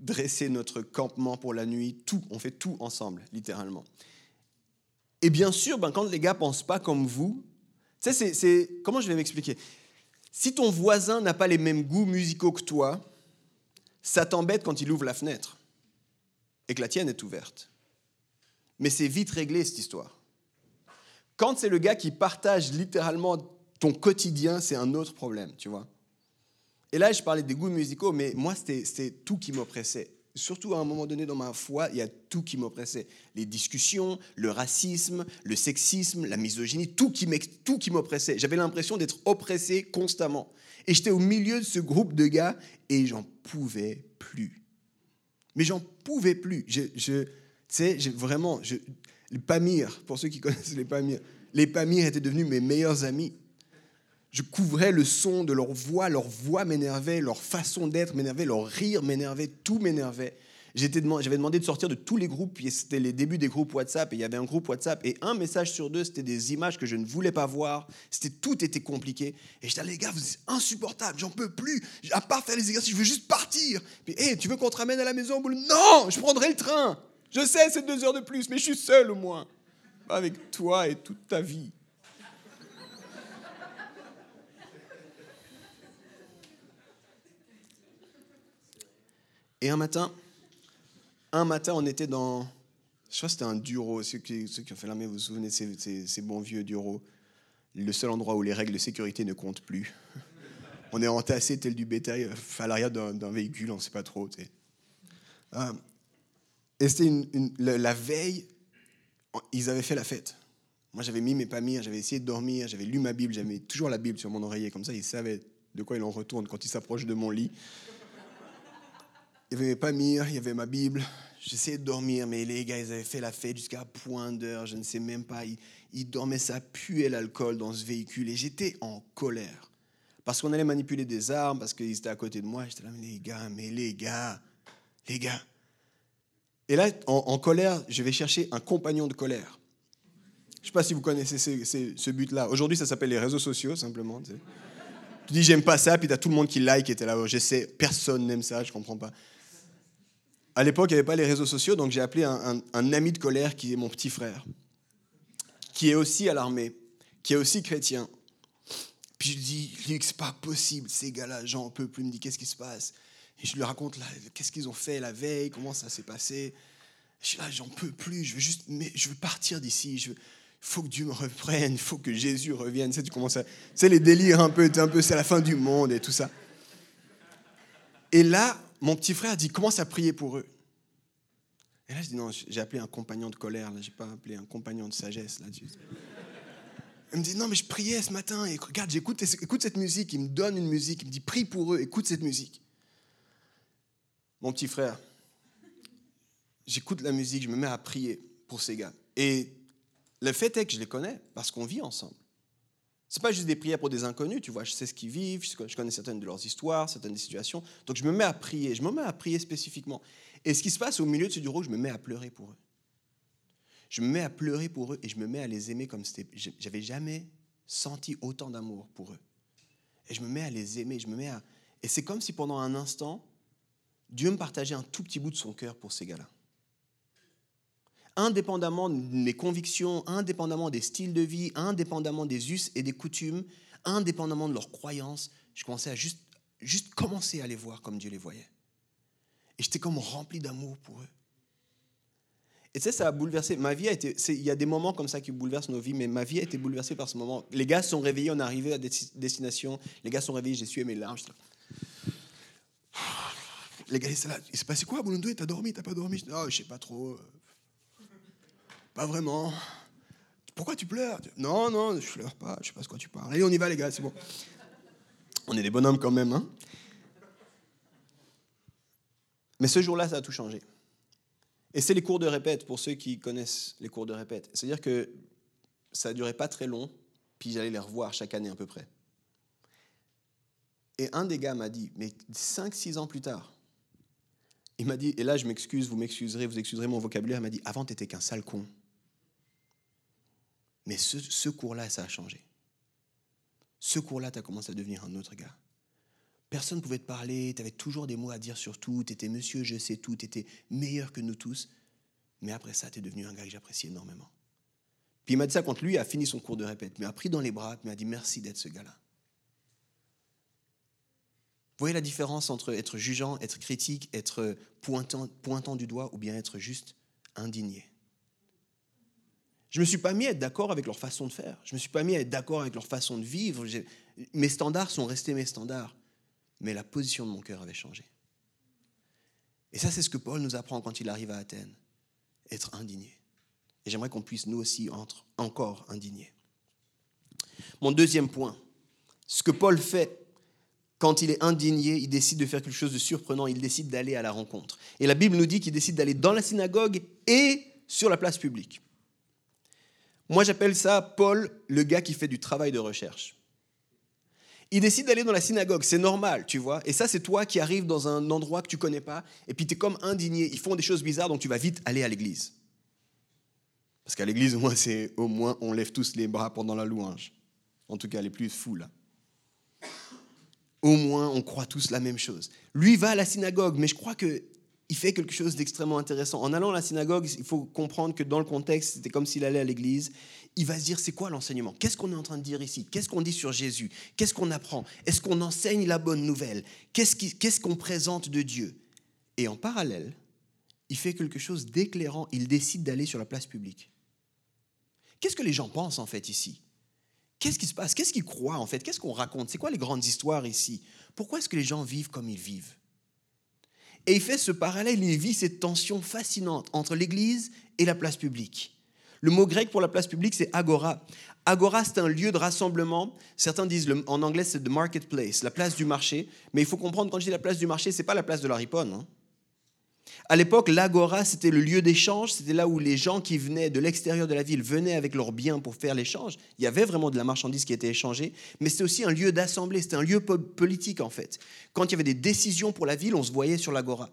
dresser notre campement pour la nuit, tout, on fait tout ensemble, littéralement. Et bien sûr, ben, quand les gars pensent pas comme vous, tu c'est, comment je vais m'expliquer? Si ton voisin n'a pas les mêmes goûts musicaux que toi, ça t'embête quand il ouvre la fenêtre et que la tienne est ouverte. Mais c'est vite réglé cette histoire. Quand c'est le gars qui partage littéralement ton quotidien, c'est un autre problème, tu vois. Et là, je parlais des goûts musicaux, mais moi, c'était tout qui m'oppressait. Surtout à un moment donné dans ma foi, il y a tout qui m'oppressait. Les discussions, le racisme, le sexisme, la misogynie, tout qui m'oppressait. J'avais l'impression d'être oppressé constamment. Et j'étais au milieu de ce groupe de gars et j'en pouvais plus. Mais j'en pouvais plus. Tu sais, vraiment, je, les Pamir, pour ceux qui connaissent les Pamir, les Pamir étaient devenus mes meilleurs amis je couvrais le son de leur voix, leur voix m'énervait, leur façon d'être m'énervait, leur rire m'énervait, tout m'énervait. J'avais demandé de sortir de tous les groupes, puis c'était les débuts des groupes WhatsApp, et il y avait un groupe WhatsApp, et un message sur deux, c'était des images que je ne voulais pas voir, c'était tout était compliqué. Et je disais, les gars, vous êtes insupportables, j'en peux plus, à part faire les exercices, je veux juste partir. Puis, hé, tu veux qu'on te ramène à la maison Non, je prendrai le train. Je sais, c'est deux heures de plus, mais je suis seul au moins. Avec toi et toute ta vie. Et un matin, un matin, on était dans. Je crois que c'était un Duro. Ceux qui, ont fait l'armée, vous vous souvenez de ces, ces, bons vieux Duro? Le seul endroit où les règles de sécurité ne comptent plus. On est entassé tel du bétail à l'arrière d'un véhicule, on ne sait pas trop. Euh, et c'était la veille, ils avaient fait la fête. Moi, j'avais mis mes pas j'avais essayé de dormir, j'avais lu ma Bible, j'avais toujours la Bible sur mon oreiller, comme ça, ils savaient de quoi il en retourne quand ils s'approchent de mon lit. Il y avait mes Pamir, il y avait ma Bible. J'essayais de dormir, mais les gars, ils avaient fait la fête jusqu'à point d'heure, je ne sais même pas. Ils, dormaient, ça puait l'alcool dans ce véhicule. Et j'étais en colère. Parce qu'on allait manipuler des armes, parce qu'ils étaient à côté de moi. J'étais là, mais les gars, mais les gars, les gars. Et là, en, colère, je vais chercher un compagnon de colère. Je ne sais pas si vous connaissez ce, but-là. Aujourd'hui, ça s'appelle les réseaux sociaux, simplement. Tu, dis, j'aime pas ça, puis tu as tout le monde qui like, et tu là, je sais, personne n'aime ça, je comprends pas. À l'époque, il n'y avait pas les réseaux sociaux, donc j'ai appelé un, ami de colère qui est mon petit frère, qui est aussi à l'armée, qui est aussi chrétien. Puis je lui dis, Luc, c'est pas possible, ces gars-là, j'en peux plus. Il me dit, qu'est-ce qui se passe Et je lui raconte, qu'est-ce qu'ils ont fait la veille, comment ça s'est passé. Je suis là, j'en peux plus, je veux juste, mais je veux partir d'ici. Il faut que Dieu me reprenne, il faut que Jésus revienne. Tu sais, tu commences à, tu les délires un peu, un peu, c'est la fin du monde et tout ça. Et là, mon petit frère dit commence à prier pour eux. Et là, je dis non, j'ai appelé un compagnon de colère, là, j'ai pas appelé un compagnon de sagesse. Là. Il me dit non, mais je priais ce matin et regarde, j'écoute écoute cette musique. Il me donne une musique, il me dit prie pour eux, écoute cette musique. Mon petit frère, j'écoute la musique, je me mets à prier pour ces gars. Et le fait est que je les connais parce qu'on vit ensemble. C'est pas juste des prières pour des inconnus, tu vois, je sais ce qu'ils vivent, je connais certaines de leurs histoires, certaines des situations. Donc je me mets à prier, je me mets à prier spécifiquement. Et ce qui se passe au milieu de ce bureau, je me mets à pleurer pour eux. Je me mets à pleurer pour eux et je me mets à les aimer comme c'était. J'avais jamais senti autant d'amour pour eux. Et je me mets à les aimer, je me mets à. Et c'est comme si pendant un instant, Dieu me partageait un tout petit bout de son cœur pour ces gars-là indépendamment de mes convictions, indépendamment des styles de vie, indépendamment des us et des coutumes, indépendamment de leurs croyances, je commençais à juste, juste commencer à les voir comme Dieu les voyait. Et j'étais comme rempli d'amour pour eux. Et tu sais, ça a bouleversé. Ma vie a été. Il y a des moments comme ça qui bouleversent nos vies, mais ma vie a été bouleversée par ce moment. Les gars sont réveillés, on est arrivé à destination. Les gars sont réveillés, j'ai sué mes larmes. Les gars. Il s'est passé quoi, Boulondo T'as dormi? T'as pas dormi Je oh, je sais pas trop. Pas vraiment. Pourquoi tu pleures? Non, non, je pleure pas, je sais pas ce quoi tu parles. Allez, on y va, les gars, c'est bon. On est des bonhommes quand même, hein Mais ce jour-là, ça a tout changé. Et c'est les cours de répète, pour ceux qui connaissent les cours de répète. C'est-à-dire que ça ne durait pas très long, puis j'allais les revoir chaque année à peu près. Et un des gars m'a dit, mais 5-6 ans plus tard, il m'a dit, et là je m'excuse, vous m'excuserez, vous excuserez mon vocabulaire, il m'a dit, avant tu n'étais qu'un sale con. Mais ce, cours-là, ça a changé. Ce cours-là, tu as commencé à devenir un autre gars. Personne ne pouvait te parler, tu avais toujours des mots à dire sur tout, tu étais monsieur, je sais tout, tu étais meilleur que nous tous. Mais après ça, tu es devenu un gars que j'apprécie énormément. Puis il m'a dit ça quand lui a fini son cours de répète, mais a pris dans les bras, m'a dit merci d'être ce gars-là. Voyez la différence entre être jugeant, être critique, être pointant du doigt ou bien être juste indigné? Je ne me suis pas mis à être d'accord avec leur façon de faire. Je ne me suis pas mis à être d'accord avec leur façon de vivre. Mes standards sont restés mes standards. Mais la position de mon cœur avait changé. Et ça, c'est ce que Paul nous apprend quand il arrive à Athènes. Être indigné. Et j'aimerais qu'on puisse nous aussi être encore indignés. Mon deuxième point, ce que Paul fait quand il est indigné, il décide de faire quelque chose de surprenant, il décide d'aller à la rencontre. Et la Bible nous dit qu'il décide d'aller dans la synagogue et sur la place publique. Moi, j'appelle ça Paul, le gars qui fait du travail de recherche. il décide d'aller dans la synagogue, c'est normal, tu vois. Et ça, c'est toi qui arrives dans un endroit que tu connais pas, et puis tu es comme indigné. Ils font des choses bizarres, donc tu vas vite aller à l'église. Parce qu'à l'église, au moins, c'est au moins on lève tous les bras pendant la louange. En tout cas, les plus fous là. Au moins, on croit tous la même chose. Lui va à la synagogue, mais je crois que il fait quelque chose d'extrêmement intéressant. En allant à la synagogue, il faut comprendre que dans le contexte, c'était comme s'il allait à l'église. Il va se dire, c'est quoi l'enseignement? Qu'est-ce qu'on est en train de dire ici? Qu'est-ce qu'on dit sur Jésus? Qu'est-ce qu'on apprend? Est-ce qu'on enseigne la bonne nouvelle? Qu'est-ce qu'on présente de Dieu? Et en parallèle, il fait quelque chose d'éclairant. Il décide d'aller sur la place publique. Qu'est-ce que les gens pensent en fait ici? Qu'est-ce qui se passe? Qu'est-ce qu'ils croient en fait? Qu'est-ce qu'on raconte? C'est quoi les grandes histoires ici? Pourquoi est-ce que les gens vivent comme ils vivent? Et il fait ce parallèle, il vit cette tension fascinante entre l'Église et la place publique. Le mot grec pour la place publique, c'est agora. Agora, c'est un lieu de rassemblement. Certains disent en anglais, c'est the marketplace, la place du marché. Mais il faut comprendre, quand je dis la place du marché, ce n'est pas la place de la riponne. Hein. À l'époque, l'agora, c'était le lieu d'échange, c'était là où les gens qui venaient de l'extérieur de la ville venaient avec leurs biens pour faire l'échange. Il y avait vraiment de la marchandise qui était échangée, mais c'était aussi un lieu d'assemblée, c'était un lieu politique en fait. Quand il y avait des décisions pour la ville, on se voyait sur l'agora.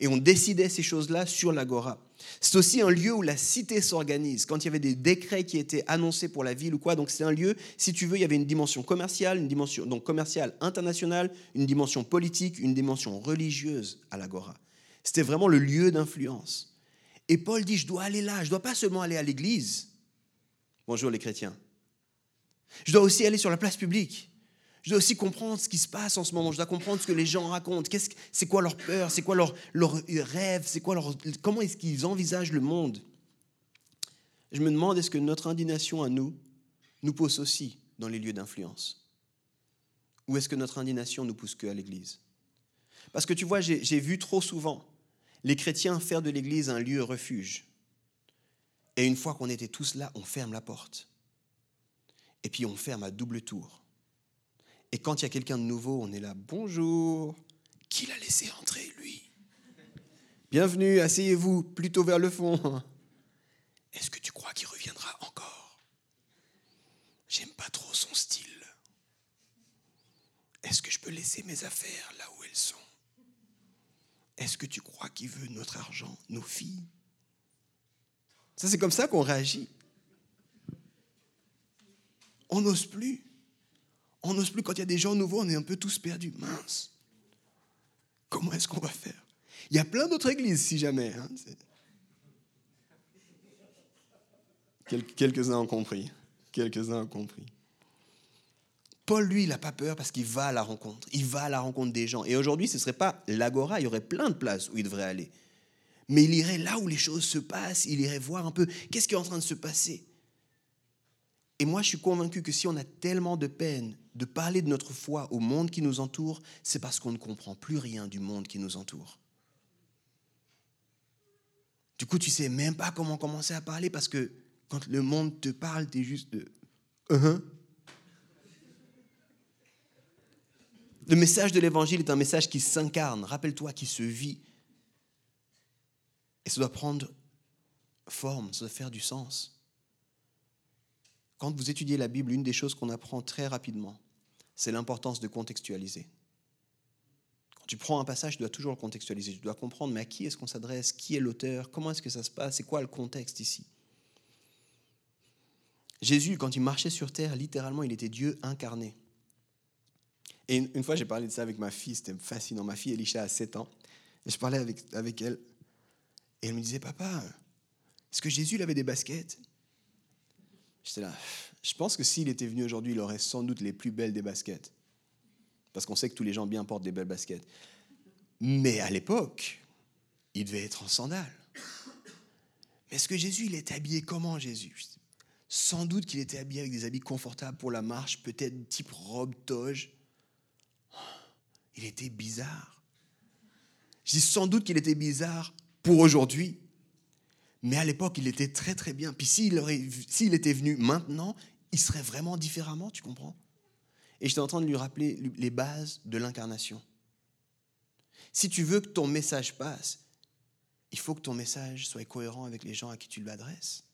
Et on décidait ces choses-là sur l'agora. C'est aussi un lieu où la cité s'organise. Quand il y avait des décrets qui étaient annoncés pour la ville ou quoi, donc c'est un lieu, si tu veux, il y avait une dimension commerciale, une dimension donc commerciale internationale, une dimension politique, une dimension religieuse à l'agora. C'était vraiment le lieu d'influence. Et Paul dit, je dois aller là, je ne dois pas seulement aller à l'église. Bonjour les chrétiens. Je dois aussi aller sur la place publique. Je dois aussi comprendre ce qui se passe en ce moment. Je dois comprendre ce que les gens racontent. c'est quoi leur peur? C'est quoi leur, leur rêve? C'est quoi leur, comment est-ce qu'ils envisagent le monde? Je me demande est-ce que notre indignation à nous nous pousse aussi dans les lieux d'influence? Ou est-ce que notre indignation nous pousse que à l'église? Parce que tu vois, j'ai vu trop souvent les chrétiens faire de l'Église un lieu refuge. Et une fois qu'on était tous là, on ferme la porte. Et puis on ferme à double tour. Et quand il y a quelqu'un de nouveau, on est là, bonjour, qui l'a laissé entrer, lui? Bienvenue, asseyez-vous plutôt vers le fond. Est-ce que tu crois qu'il reviendra encore? J'aime pas trop son style. Est-ce que je peux laisser mes affaires là où elles sont? Est-ce que tu crois qu'il veut notre argent, nos filles? Ça, c'est comme ça qu'on réagit. On n'ose plus. On n'ose plus quand il y a des gens nouveaux, on est un peu tous perdus. Mince. Comment est-ce qu'on va faire? Il y a plein d'autres églises, si jamais. Hein, quelques-uns ont compris. Quelques-uns ont compris. Paul, lui, il n'a pas peur parce qu'il va à la rencontre. Il va à la rencontre des gens. Et aujourd'hui, ce ne serait pas l'agora, il y aurait plein de places où il devrait aller. Mais il irait là où les choses se passent, il irait voir un peu qu'est-ce qui est en train de se passer. Et moi, je suis convaincu que si on a tellement de peine de parler de notre foi au monde qui nous entoure, c'est parce qu'on ne comprend plus rien du monde qui nous entoure. Du coup, tu sais même pas comment commencer à parler parce que quand le monde te parle, tu es juste de... Uh-huh. Le message de l'évangile est un message qui s'incarne, rappelle-toi, qui se vit. Et ça doit prendre forme, ça doit faire du sens. Quand vous étudiez la Bible, une des choses qu'on apprend très rapidement, c'est l'importance de contextualiser. Quand tu prends un passage, tu dois toujours le contextualiser. Tu dois comprendre, mais à qui est-ce qu'on s'adresse? Qui est l'auteur? Comment est-ce que ça se passe? C'est quoi le contexte ici? Jésus, quand il marchait sur terre, littéralement, il était Dieu incarné. Et une, fois, j'ai parlé de ça avec ma fille, c'était fascinant. Ma fille, Elisha, a 7 ans. Et je parlais avec, avec elle. Et elle me disait, papa, est-ce que Jésus il avait des baskets? J'étais là, je pense que s'il était venu aujourd'hui, il aurait sans doute les plus belles des baskets. Parce qu'on sait que tous les gens bien portent des belles baskets. Mais à l'époque, il devait être en sandales. Mais est-ce que Jésus, il était habillé comment, Jésus? Sans doute qu'il était habillé avec des habits confortables pour la marche, peut-être type robe, toge. Il était bizarre. Je dis sans doute qu'il était bizarre pour aujourd'hui, mais à l'époque, il était très très bien. Puis s'il était venu maintenant, il serait vraiment différemment, tu comprends? Et j'étais en train de lui rappeler les bases de l'incarnation. Si tu veux que ton message passe, il faut que ton message soit cohérent avec les gens à qui tu l'adresses.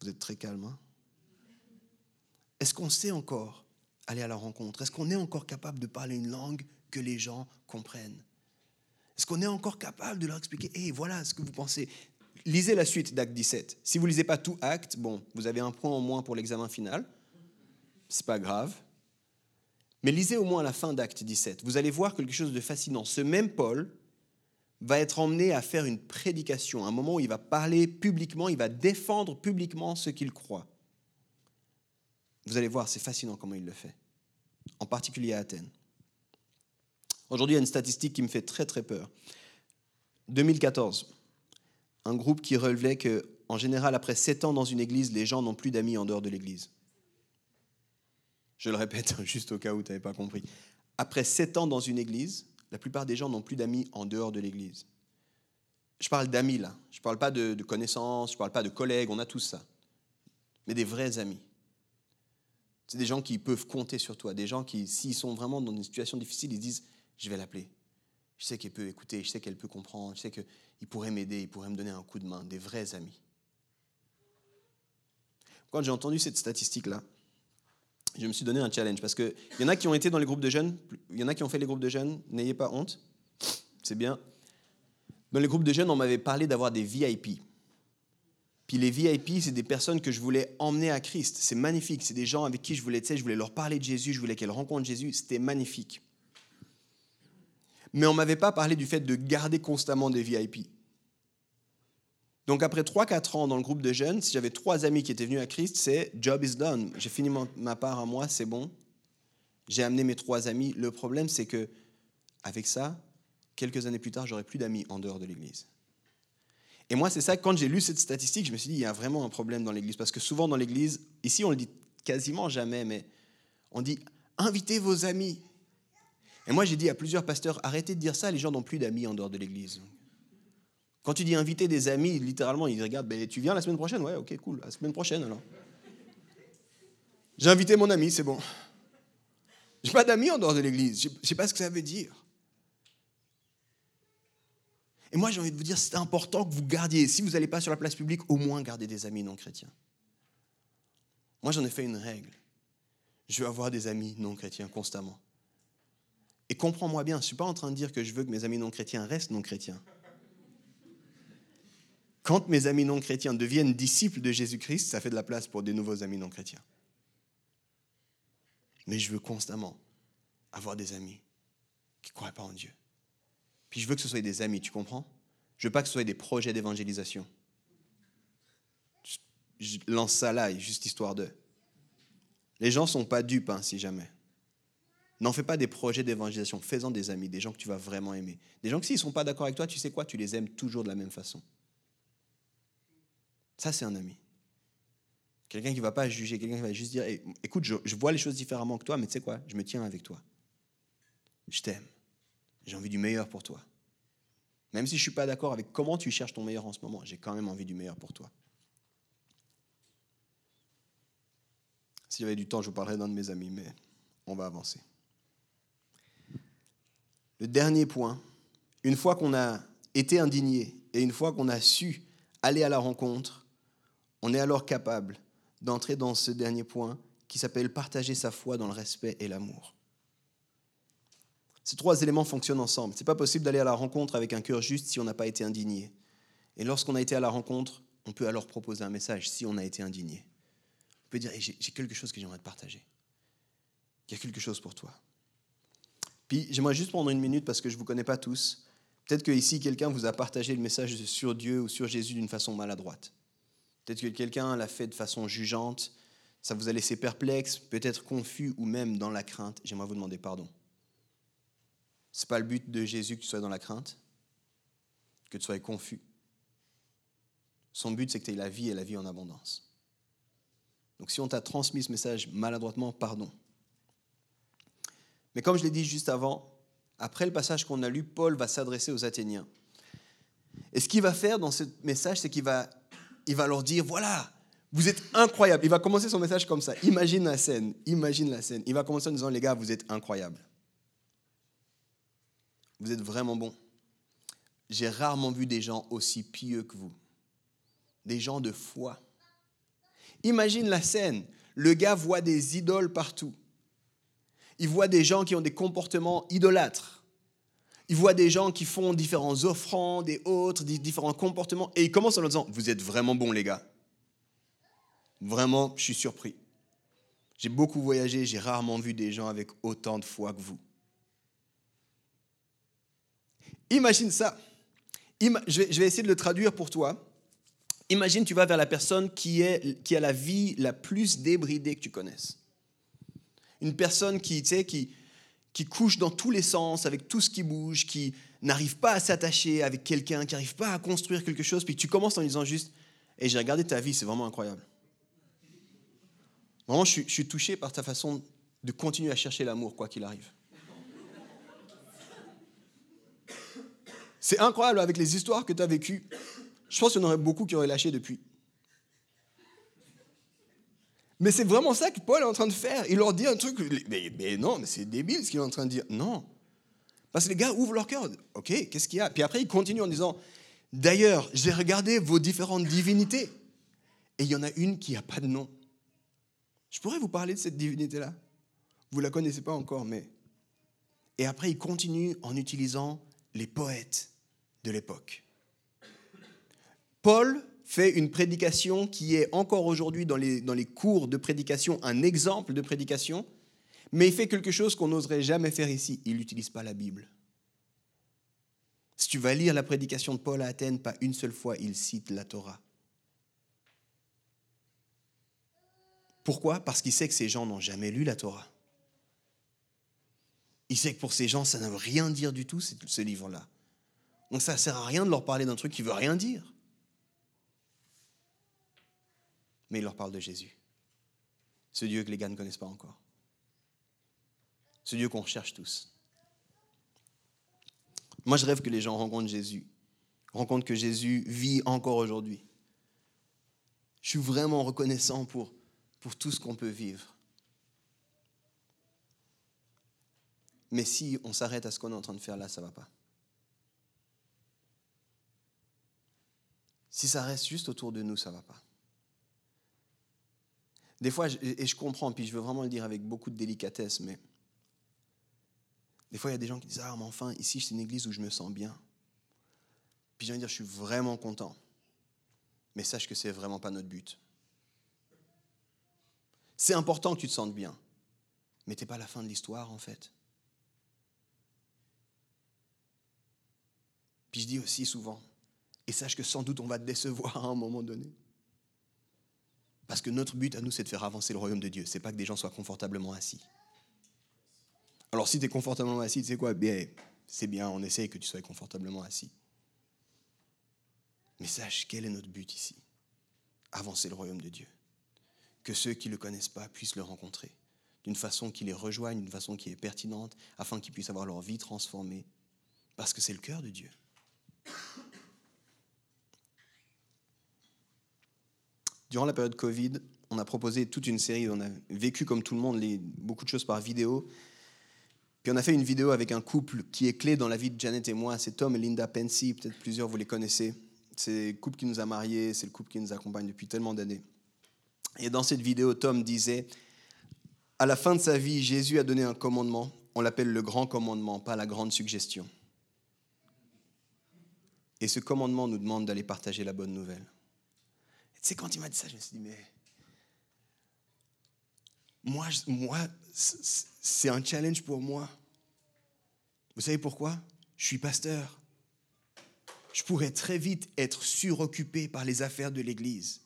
Vous êtes très calme. Hein? Est-ce qu'on sait encore aller à la rencontre? Est-ce qu'on est encore capable de parler une langue que les gens comprennent? Est-ce qu'on est encore capable de leur expliquer Hé, voilà ce que vous pensez? Lisez la suite d'Acte 17. Si vous ne lisez pas tout Acte, bon, vous avez un point en moins pour l'examen final. C'est pas grave. Mais lisez au moins la fin d'Acte 17. Vous allez voir quelque chose de fascinant. Ce même Paul va être emmené à faire une prédication, un moment où il va parler publiquement, il va défendre publiquement ce qu'il croit. Vous allez voir, c'est fascinant comment il le fait, en particulier à Athènes. Aujourd'hui, il y a une statistique qui me fait très très peur. 2014, un groupe qui relevait que, en général, après sept ans dans une église, les gens n'ont plus d'amis en dehors de l'église. Je le répète, juste au cas où tu n'avais pas compris. Après sept ans dans une église, la plupart des gens n'ont plus d'amis en dehors de l'église. Je parle d'amis là, je ne parle pas de, de connaissances, je ne parle pas de collègues, on a tous ça. Mais des vrais amis. C'est des gens qui peuvent compter sur toi, des gens qui, s'ils sont vraiment dans une situation difficile, ils disent, je vais l'appeler. Je sais qu'elle peut écouter, je sais qu'elle peut comprendre, je sais qu'il pourrait m'aider, il pourrait me donner un coup de main, des vrais amis. Quand j'ai entendu cette statistique-là, je me suis donné un challenge parce qu'il y en a qui ont été dans les groupes de jeunes, il y en a qui ont fait les groupes de jeunes, n'ayez pas honte, c'est bien. Dans les groupes de jeunes, on m'avait parlé d'avoir des VIP. Puis les VIP, c'est des personnes que je voulais emmener à Christ. C'est magnifique. C'est des gens avec qui je voulais, tu sais, je voulais leur parler de Jésus, je voulais qu'elles rencontrent Jésus. C'était magnifique. Mais on ne m'avait pas parlé du fait de garder constamment des VIP. Donc après 3-4 ans dans le groupe de jeunes, si j'avais trois amis qui étaient venus à Christ, c'est job is done. J'ai fini ma part à moi, c'est bon. J'ai amené mes trois amis. Le problème, c'est que avec ça, quelques années plus tard, j'aurais plus d'amis en dehors de l'Église. Et moi, c'est ça, quand j'ai lu cette statistique, je me suis dit, il y a vraiment un problème dans l'Église. Parce que souvent dans l'Église, ici on le dit quasiment jamais, mais on dit, invitez vos amis. Et moi, j'ai dit à plusieurs pasteurs, arrêtez de dire ça, les gens n'ont plus d'amis en dehors de l'Église. Quand tu dis inviter des amis, littéralement, ils regardent, ben, tu viens la semaine prochaine? Ouais, ok, cool, la semaine prochaine alors. J'ai invité mon ami, c'est bon. J'ai pas d'amis en dehors de l'église, je sais pas ce que ça veut dire. Et moi, j'ai envie de vous dire, c'est important que vous gardiez, si vous n'allez pas sur la place publique, au moins gardez des amis non chrétiens. Moi, j'en ai fait une règle. Je veux avoir des amis non chrétiens constamment. Et comprends-moi bien, je ne suis pas en train de dire que je veux que mes amis non chrétiens restent non chrétiens. Quand mes amis non chrétiens deviennent disciples de Jésus-Christ, ça fait de la place pour des nouveaux amis non chrétiens. Mais je veux constamment avoir des amis qui ne croient pas en Dieu. Puis je veux que ce soit des amis, tu comprends? Je veux pas que ce soit des projets d'évangélisation. Je lance ça là, juste histoire de. Les gens sont pas dupes, hein, si jamais. N'en fais pas des projets d'évangélisation, fais-en des amis, des gens que tu vas vraiment aimer. Des gens que s'ils ne sont pas d'accord avec toi, tu sais quoi, tu les aimes toujours de la même façon. Ça, c'est un ami. Quelqu'un qui ne va pas juger, quelqu'un qui va juste dire écoute, je, vois les choses différemment que toi, mais tu sais quoi? Je me tiens avec toi. Je t'aime. J'ai envie du meilleur pour toi. Même si je ne suis pas d'accord avec comment tu cherches ton meilleur en ce moment, j'ai quand même envie du meilleur pour toi. S'il y avait du temps, je vous parlerais d'un de mes amis, mais on va avancer. Le dernier point, une fois qu'on a été indigné et une fois qu'on a su aller à la rencontre, on est alors capable d'entrer dans ce dernier point qui s'appelle partager sa foi dans le respect et l'amour. Ces trois éléments fonctionnent ensemble. Ce n'est pas possible d'aller à la rencontre avec un cœur juste si on n'a pas été indigné. Et lorsqu'on a été à la rencontre, on peut alors proposer un message si on a été indigné. On peut dire, j'ai quelque chose que j'aimerais te partager. Il y a quelque chose pour toi. Puis j'aimerais juste prendre une minute parce que je ne vous connais pas tous. Peut-être que ici, quelqu'un vous a partagé le message sur Dieu ou sur Jésus d'une façon maladroite. Peut-être que quelqu'un l'a fait de façon jugeante, ça vous a laissé perplexe, peut-être confus ou même dans la crainte. J'aimerais vous demander pardon. Ce n'est pas le but de Jésus que tu sois dans la crainte, que tu sois confus. Son but, c'est que tu aies la vie et la vie en abondance. Donc si on t'a transmis ce message maladroitement, pardon. Mais comme je l'ai dit juste avant, après le passage qu'on a lu, Paul va s'adresser aux Athéniens. Et ce qu'il va faire dans ce message, c'est qu'il va il va leur dire, voilà, vous êtes incroyables. Il va commencer son message comme ça. Imagine la scène, imagine la scène. Il va commencer en disant, les gars, vous êtes incroyables. Vous êtes vraiment bons. J'ai rarement vu des gens aussi pieux que vous. Des gens de foi. Imagine la scène. Le gars voit des idoles partout. Il voit des gens qui ont des comportements idolâtres. Il voit des gens qui font différents offrandes et autres, différents comportements. Et il commence en leur disant, vous êtes vraiment bons les gars. Vraiment, je suis surpris. J'ai beaucoup voyagé, j'ai rarement vu des gens avec autant de foi que vous. Imagine ça. je vais essayer de le traduire pour toi. Imagine, tu vas vers la personne qui, a la vie la plus débridée que tu connaisses. Une personne qui, tu sais, qui couche dans tous les sens, avec tout ce qui bouge, qui n'arrive pas à s'attacher avec quelqu'un, qui n'arrive pas à construire quelque chose, puis tu commences en disant juste, et j'ai regardé ta vie, c'est vraiment incroyable. Vraiment, je suis, je suis touché par ta façon de continuer à chercher l'amour, quoi qu'il arrive. C'est incroyable avec les histoires que tu as vécues. Je pense qu'il y en aurait beaucoup qui auraient lâché depuis. Mais c'est vraiment ça que Paul est en train de faire. Il leur dit un truc, mais, non, mais c'est débile ce qu'il est en train de dire. Non. Parce que les gars ouvrent leur cœur. Ok, qu'est-ce qu'il y a? Puis après, il continue en disant, d'ailleurs, j'ai regardé vos différentes divinités. Et il y en a une qui n'a pas de nom. Je pourrais vous parler de cette divinité-là. Vous ne la connaissez pas encore, mais... Et après, il continue en utilisant les poètes de l'époque. Paul fait une prédication qui est encore aujourd'hui dans les, cours de prédication un exemple de prédication, mais il fait quelque chose qu'on n'oserait jamais faire ici. Il n'utilise pas la Bible. Si tu vas lire la prédication de Paul à Athènes, pas une seule fois il cite la Torah. Pourquoi? Parce qu'il sait que ces gens n'ont jamais lu la Torah. Il sait que pour ces gens, ça ne veut rien dire du tout, ce livre-là. Donc ça ne sert à rien de leur parler d'un truc qui veut rien dire. mais il leur parle de Jésus. Ce Dieu que les gars ne connaissent pas encore. Ce Dieu qu'on recherche tous. Moi, je rêve que les gens rencontrent Jésus, rencontrent que Jésus vit encore aujourd'hui. Je suis vraiment reconnaissant pour, pour tout ce qu'on peut vivre. Mais si on s'arrête à ce qu'on est en train de faire là, ça ne va pas. Si ça reste juste autour de nous, ça ne va pas. Des fois, et je comprends, puis je veux vraiment le dire avec beaucoup de délicatesse, mais des fois, il y a des gens qui disent Ah, mais enfin, ici, c'est une église où je me sens bien. Puis j'ai envie de dire Je suis vraiment content. Mais sache que ce n'est vraiment pas notre but. C'est important que tu te sentes bien, mais tu n'es pas la fin de l'histoire, en fait. Puis je dis aussi souvent, et sache que sans doute on va te décevoir à un moment donné. Parce que notre but à nous, c'est de faire avancer le royaume de Dieu. C'est pas que des gens soient confortablement assis. Alors si tu es confortablement assis, tu sais quoi? Bien, c'est bien, on essaye que tu sois confortablement assis. Mais sache quel est notre but ici Avancer le royaume de Dieu. Que ceux qui ne le connaissent pas puissent le rencontrer d'une façon qui les rejoigne, d'une façon qui est pertinente, afin qu'ils puissent avoir leur vie transformée. Parce que c'est le cœur de Dieu. Durant la période Covid, on a proposé toute une série, on a vécu comme tout le monde beaucoup de choses par vidéo. Puis on a fait une vidéo avec un couple qui est clé dans la vie de Janet et moi, c'est Tom et Linda Pensy, peut-être plusieurs vous les connaissez. C'est le couple qui nous a mariés, c'est le couple qui nous accompagne depuis tellement d'années. Et dans cette vidéo, Tom disait, à la fin de sa vie, Jésus a donné un commandement, on l'appelle le grand commandement, pas la grande suggestion. Et ce commandement nous demande d'aller partager la bonne nouvelle. Tu sais, quand il m'a dit ça, je me suis dit, mais moi, moi c'est un challenge pour moi. Vous savez pourquoi? Je suis pasteur. Je pourrais très vite être suroccupé par les affaires de l'Église.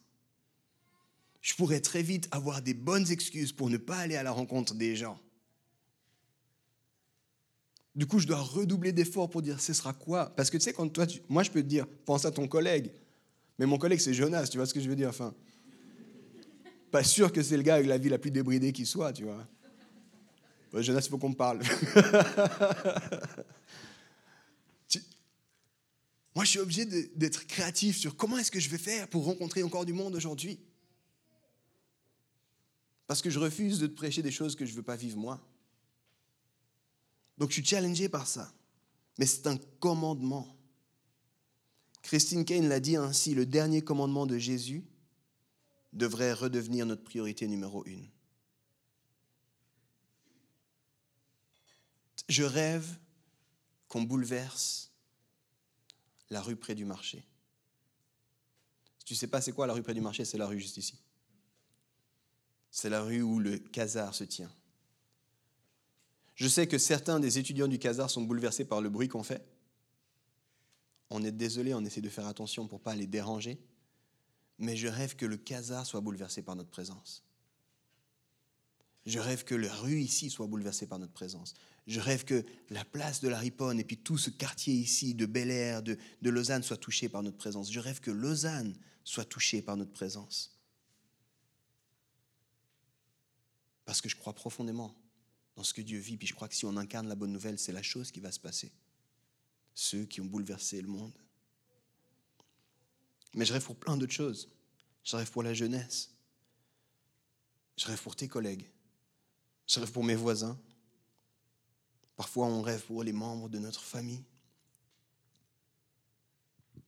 Je pourrais très vite avoir des bonnes excuses pour ne pas aller à la rencontre des gens. Du coup, je dois redoubler d'efforts pour dire ce sera quoi? Parce que tu sais, quand toi, moi je peux te dire, pense à ton collègue. Mais mon collègue, c'est Jonas, tu vois ce que je veux dire enfin, Pas sûr que c'est le gars avec la vie la plus débridée qui soit, tu vois. Jonas, il faut qu'on me parle. Moi, je suis obligé d'être créatif sur comment est-ce que je vais faire pour rencontrer encore du monde aujourd'hui. Parce que je refuse de te prêcher des choses que je ne veux pas vivre moi. Donc je suis challengé par ça. Mais c'est un commandement. Christine Kane l'a dit ainsi, le dernier commandement de Jésus devrait redevenir notre priorité numéro une. Je rêve qu'on bouleverse la rue près du marché. Tu ne sais pas c'est quoi la rue près du marché, c'est la rue juste ici. C'est la rue où le casar se tient. Je sais que certains des étudiants du casar sont bouleversés par le bruit qu'on fait. On est désolé, on essaie de faire attention pour pas les déranger. Mais je rêve que le casar soit bouleversé par notre présence. Je rêve que la rue ici soit bouleversée par notre présence. Je rêve que la place de la Riponne et puis tout ce quartier ici de Bel Air, de, de Lausanne soit touché par notre présence. Je rêve que Lausanne soit touchée par notre présence. Parce que je crois profondément dans ce que Dieu vit, puis je crois que si on incarne la bonne nouvelle, c'est la chose qui va se passer. Ceux qui ont bouleversé le monde. Mais je rêve pour plein d'autres choses. Je rêve pour la jeunesse. Je rêve pour tes collègues. Je rêve pour mes voisins. Parfois, on rêve pour les membres de notre famille.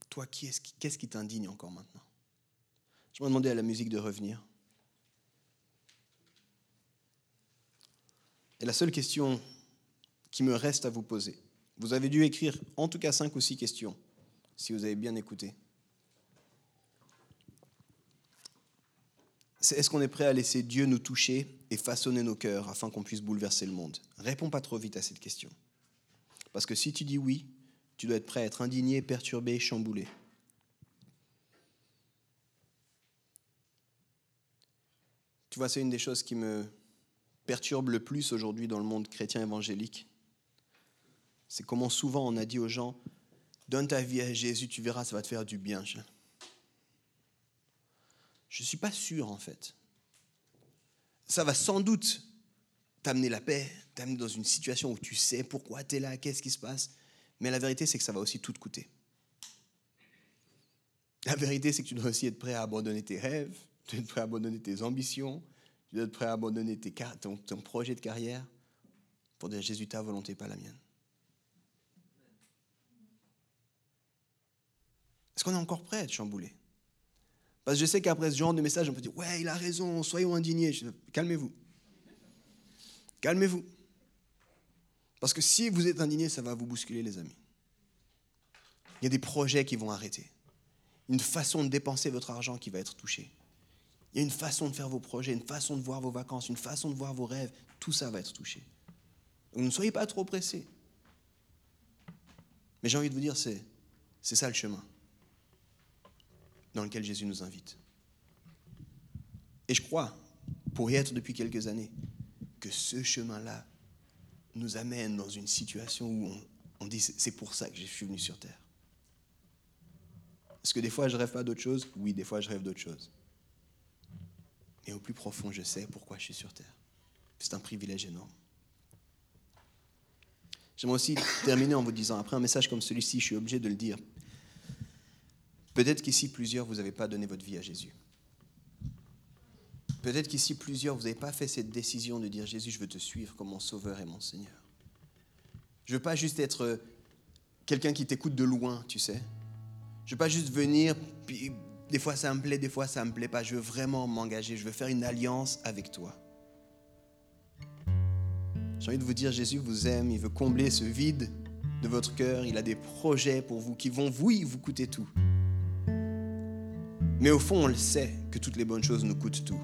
Toi, qu'est-ce qui t'indigne encore maintenant? Je vais demander à la musique de revenir. Et la seule question qui me reste à vous poser, vous avez dû écrire en tout cas cinq ou six questions, si vous avez bien écouté. C'est est-ce qu'on est prêt à laisser Dieu nous toucher et façonner nos cœurs afin qu'on puisse bouleverser le monde? Réponds pas trop vite à cette question. Parce que si tu dis oui, tu dois être prêt à être indigné, perturbé, chamboulé. Tu vois, c'est une des choses qui me perturbe le plus aujourd'hui dans le monde chrétien évangélique. C'est comment souvent on a dit aux gens, donne ta vie à Jésus, tu verras, ça va te faire du bien. Je ne suis pas sûr en fait. Ça va sans doute t'amener la paix, t'amener dans une situation où tu sais pourquoi tu es là, qu'est-ce qui se passe. Mais la vérité, c'est que ça va aussi tout te coûter. La vérité, c'est que tu dois aussi être prêt à abandonner tes rêves, tu dois être prêt à abandonner tes ambitions, tu dois être prêt à abandonner ton, ton projet de carrière pour dire Jésus, ta volonté, pas la mienne. Est-ce qu'on est encore prêt à être chamboulé? Parce que je sais qu'après ce genre de message, on peut dire Ouais, il a raison, soyons indignés. Calmez-vous. Calmez-vous. Parce que si vous êtes indigné, ça va vous bousculer, les amis. Il y a des projets qui vont arrêter. Une façon de dépenser votre argent qui va être touchée. Il y a une façon de faire vos projets, une façon de voir vos vacances, une façon de voir vos rêves. Tout ça va être touché. Donc ne soyez pas trop pressés. Mais j'ai envie de vous dire, c'est, ça le chemin dans lequel Jésus nous invite. Et je crois, pour y être depuis quelques années, que ce chemin-là nous amène dans une situation où on, dit c'est pour ça que je suis venu sur Terre. Est-ce que des fois je rêve pas d'autre chose Oui, des fois je rêve d'autre chose. Mais au plus profond, je sais pourquoi je suis sur Terre. C'est un privilège énorme. J'aimerais aussi terminer en vous disant, après un message comme celui-ci, je suis obligé de le dire. Peut-être qu'ici, plusieurs, vous n'avez pas donné votre vie à Jésus. Peut-être qu'ici, plusieurs, vous n'avez pas fait cette décision de dire Jésus, je veux te suivre comme mon Sauveur et mon Seigneur. Je ne veux pas juste être quelqu'un qui t'écoute de loin, tu sais. Je ne veux pas juste venir, des fois ça me plaît, des fois ça ne me plaît pas. Je veux vraiment m'engager, je veux faire une alliance avec toi. J'ai envie de vous dire, Jésus vous aime, il veut combler ce vide de votre cœur, il a des projets pour vous qui vont, oui, vous coûter tout. Mais au fond, on le sait que toutes les bonnes choses nous coûtent tout.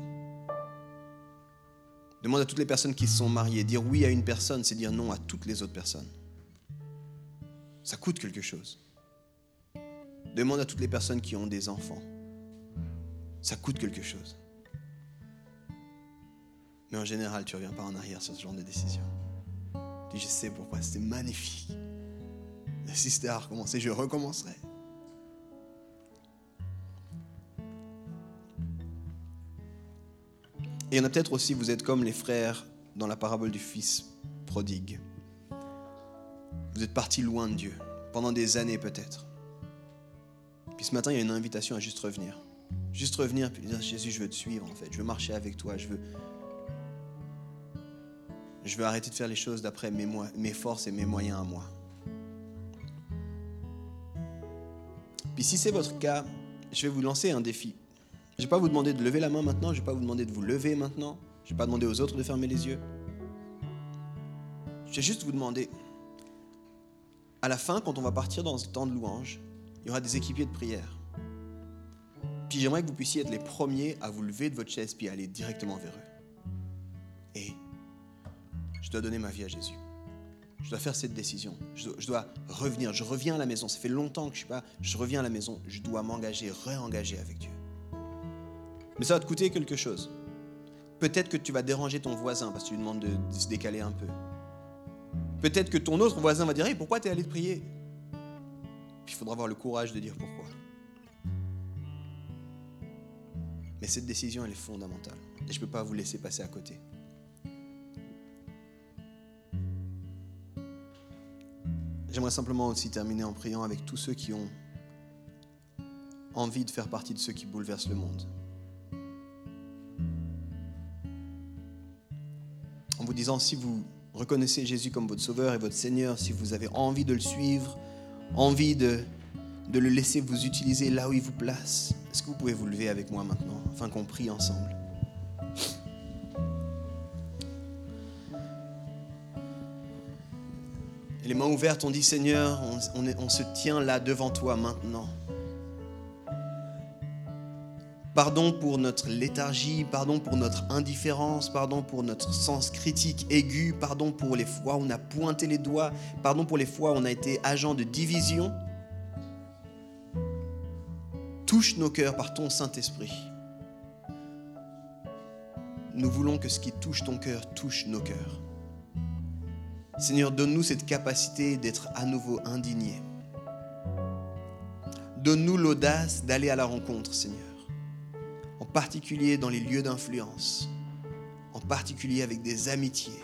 Demande à toutes les personnes qui se sont mariées. Dire oui à une personne, c'est dire non à toutes les autres personnes. Ça coûte quelque chose. Demande à toutes les personnes qui ont des enfants. Ça coûte quelque chose. Mais en général, tu ne reviens pas en arrière sur ce genre de décision. Tu dis, je sais pourquoi, c'était magnifique. si c'était à recommencer, je recommencerai. Et il y en a peut-être aussi, vous êtes comme les frères dans la parabole du fils prodigue. Vous êtes partis loin de Dieu, pendant des années peut-être. Puis ce matin, il y a une invitation à juste revenir. Juste revenir et dire Jésus, je veux te suivre en fait. Je veux marcher avec toi. Je veux, je veux arrêter de faire les choses d'après mes, mes forces et mes moyens à moi. Puis si c'est votre cas, je vais vous lancer un défi. Je ne vais pas vous demander de lever la main maintenant, je ne vais pas vous demander de vous lever maintenant, je ne vais pas demander aux autres de fermer les yeux. Je vais juste vous demander, à la fin, quand on va partir dans ce temps de louange, il y aura des équipiers de prière. Puis j'aimerais que vous puissiez être les premiers à vous lever de votre chaise puis aller directement vers eux. Et je dois donner ma vie à Jésus. Je dois faire cette décision. Je dois, revenir. Je reviens à la maison. Ça fait longtemps que je suis pas. Je reviens à la maison. Je dois m'engager, réengager avec Dieu. Mais ça va te coûter quelque chose. Peut-être que tu vas déranger ton voisin parce que tu lui demandes de, se décaler un peu. Peut-être que ton autre voisin va dire hey, Pourquoi tu es allé te prier? Puis il faudra avoir le courage de dire pourquoi. Mais cette décision, elle est fondamentale. Et je ne peux pas vous laisser passer à côté. J'aimerais simplement aussi terminer en priant avec tous ceux qui ont envie de faire partie de ceux qui bouleversent le monde. En vous disant, si vous reconnaissez Jésus comme votre Sauveur et votre Seigneur, si vous avez envie de le suivre, envie de, le laisser vous utiliser là où il vous place, est-ce que vous pouvez vous lever avec moi maintenant, afin qu'on prie ensemble? Les mains ouvertes, on dit Seigneur, on se tient là devant toi maintenant. Pardon pour notre léthargie, pardon pour notre indifférence, pardon pour notre sens critique aigu, pardon pour les fois où on a pointé les doigts, pardon pour les fois où on a été agent de division. Touche nos cœurs par ton Saint-Esprit. Nous voulons que ce qui touche ton cœur touche nos cœurs. Seigneur, donne-nous cette capacité d'être à nouveau indignés. Donne-nous l'audace d'aller à la rencontre, Seigneur. En particulier dans les lieux d'influence. En particulier avec des amitiés.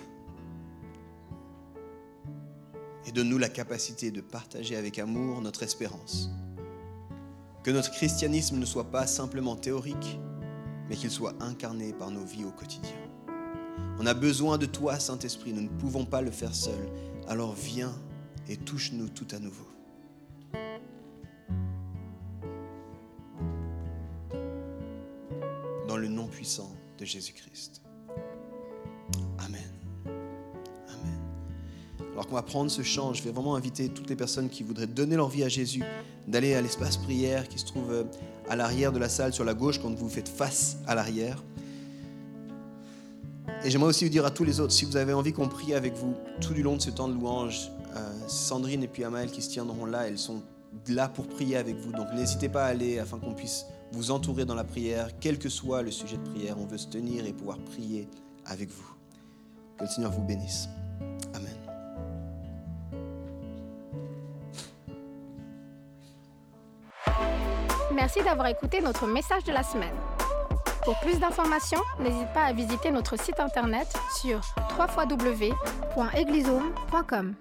Et donne-nous la capacité de partager avec amour notre espérance. Que notre christianisme ne soit pas simplement théorique, mais qu'il soit incarné par nos vies au quotidien. On a besoin de toi, Saint-Esprit. Nous ne pouvons pas le faire seuls. Alors viens et touche-nous tout à nouveau. Puissant de Jésus-Christ. Amen. Amen. Alors qu'on va prendre ce chant, je vais vraiment inviter toutes les personnes qui voudraient donner leur vie à Jésus d'aller à l'espace prière qui se trouve à l'arrière de la salle sur la gauche quand vous faites face à l'arrière. Et j'aimerais aussi vous dire à tous les autres, si vous avez envie qu'on prie avec vous tout du long de ce temps de louange, euh, Sandrine et puis Amael qui se tiendront là, elles sont là pour prier avec vous. Donc n'hésitez pas à aller afin qu'on puisse vous entourer dans la prière, quel que soit le sujet de prière. On veut se tenir et pouvoir prier avec vous. Que le Seigneur vous bénisse. Amen. Merci d'avoir écouté notre message de la semaine. Pour plus d'informations, n'hésite pas à visiter notre site internet sur www.eglisome.com.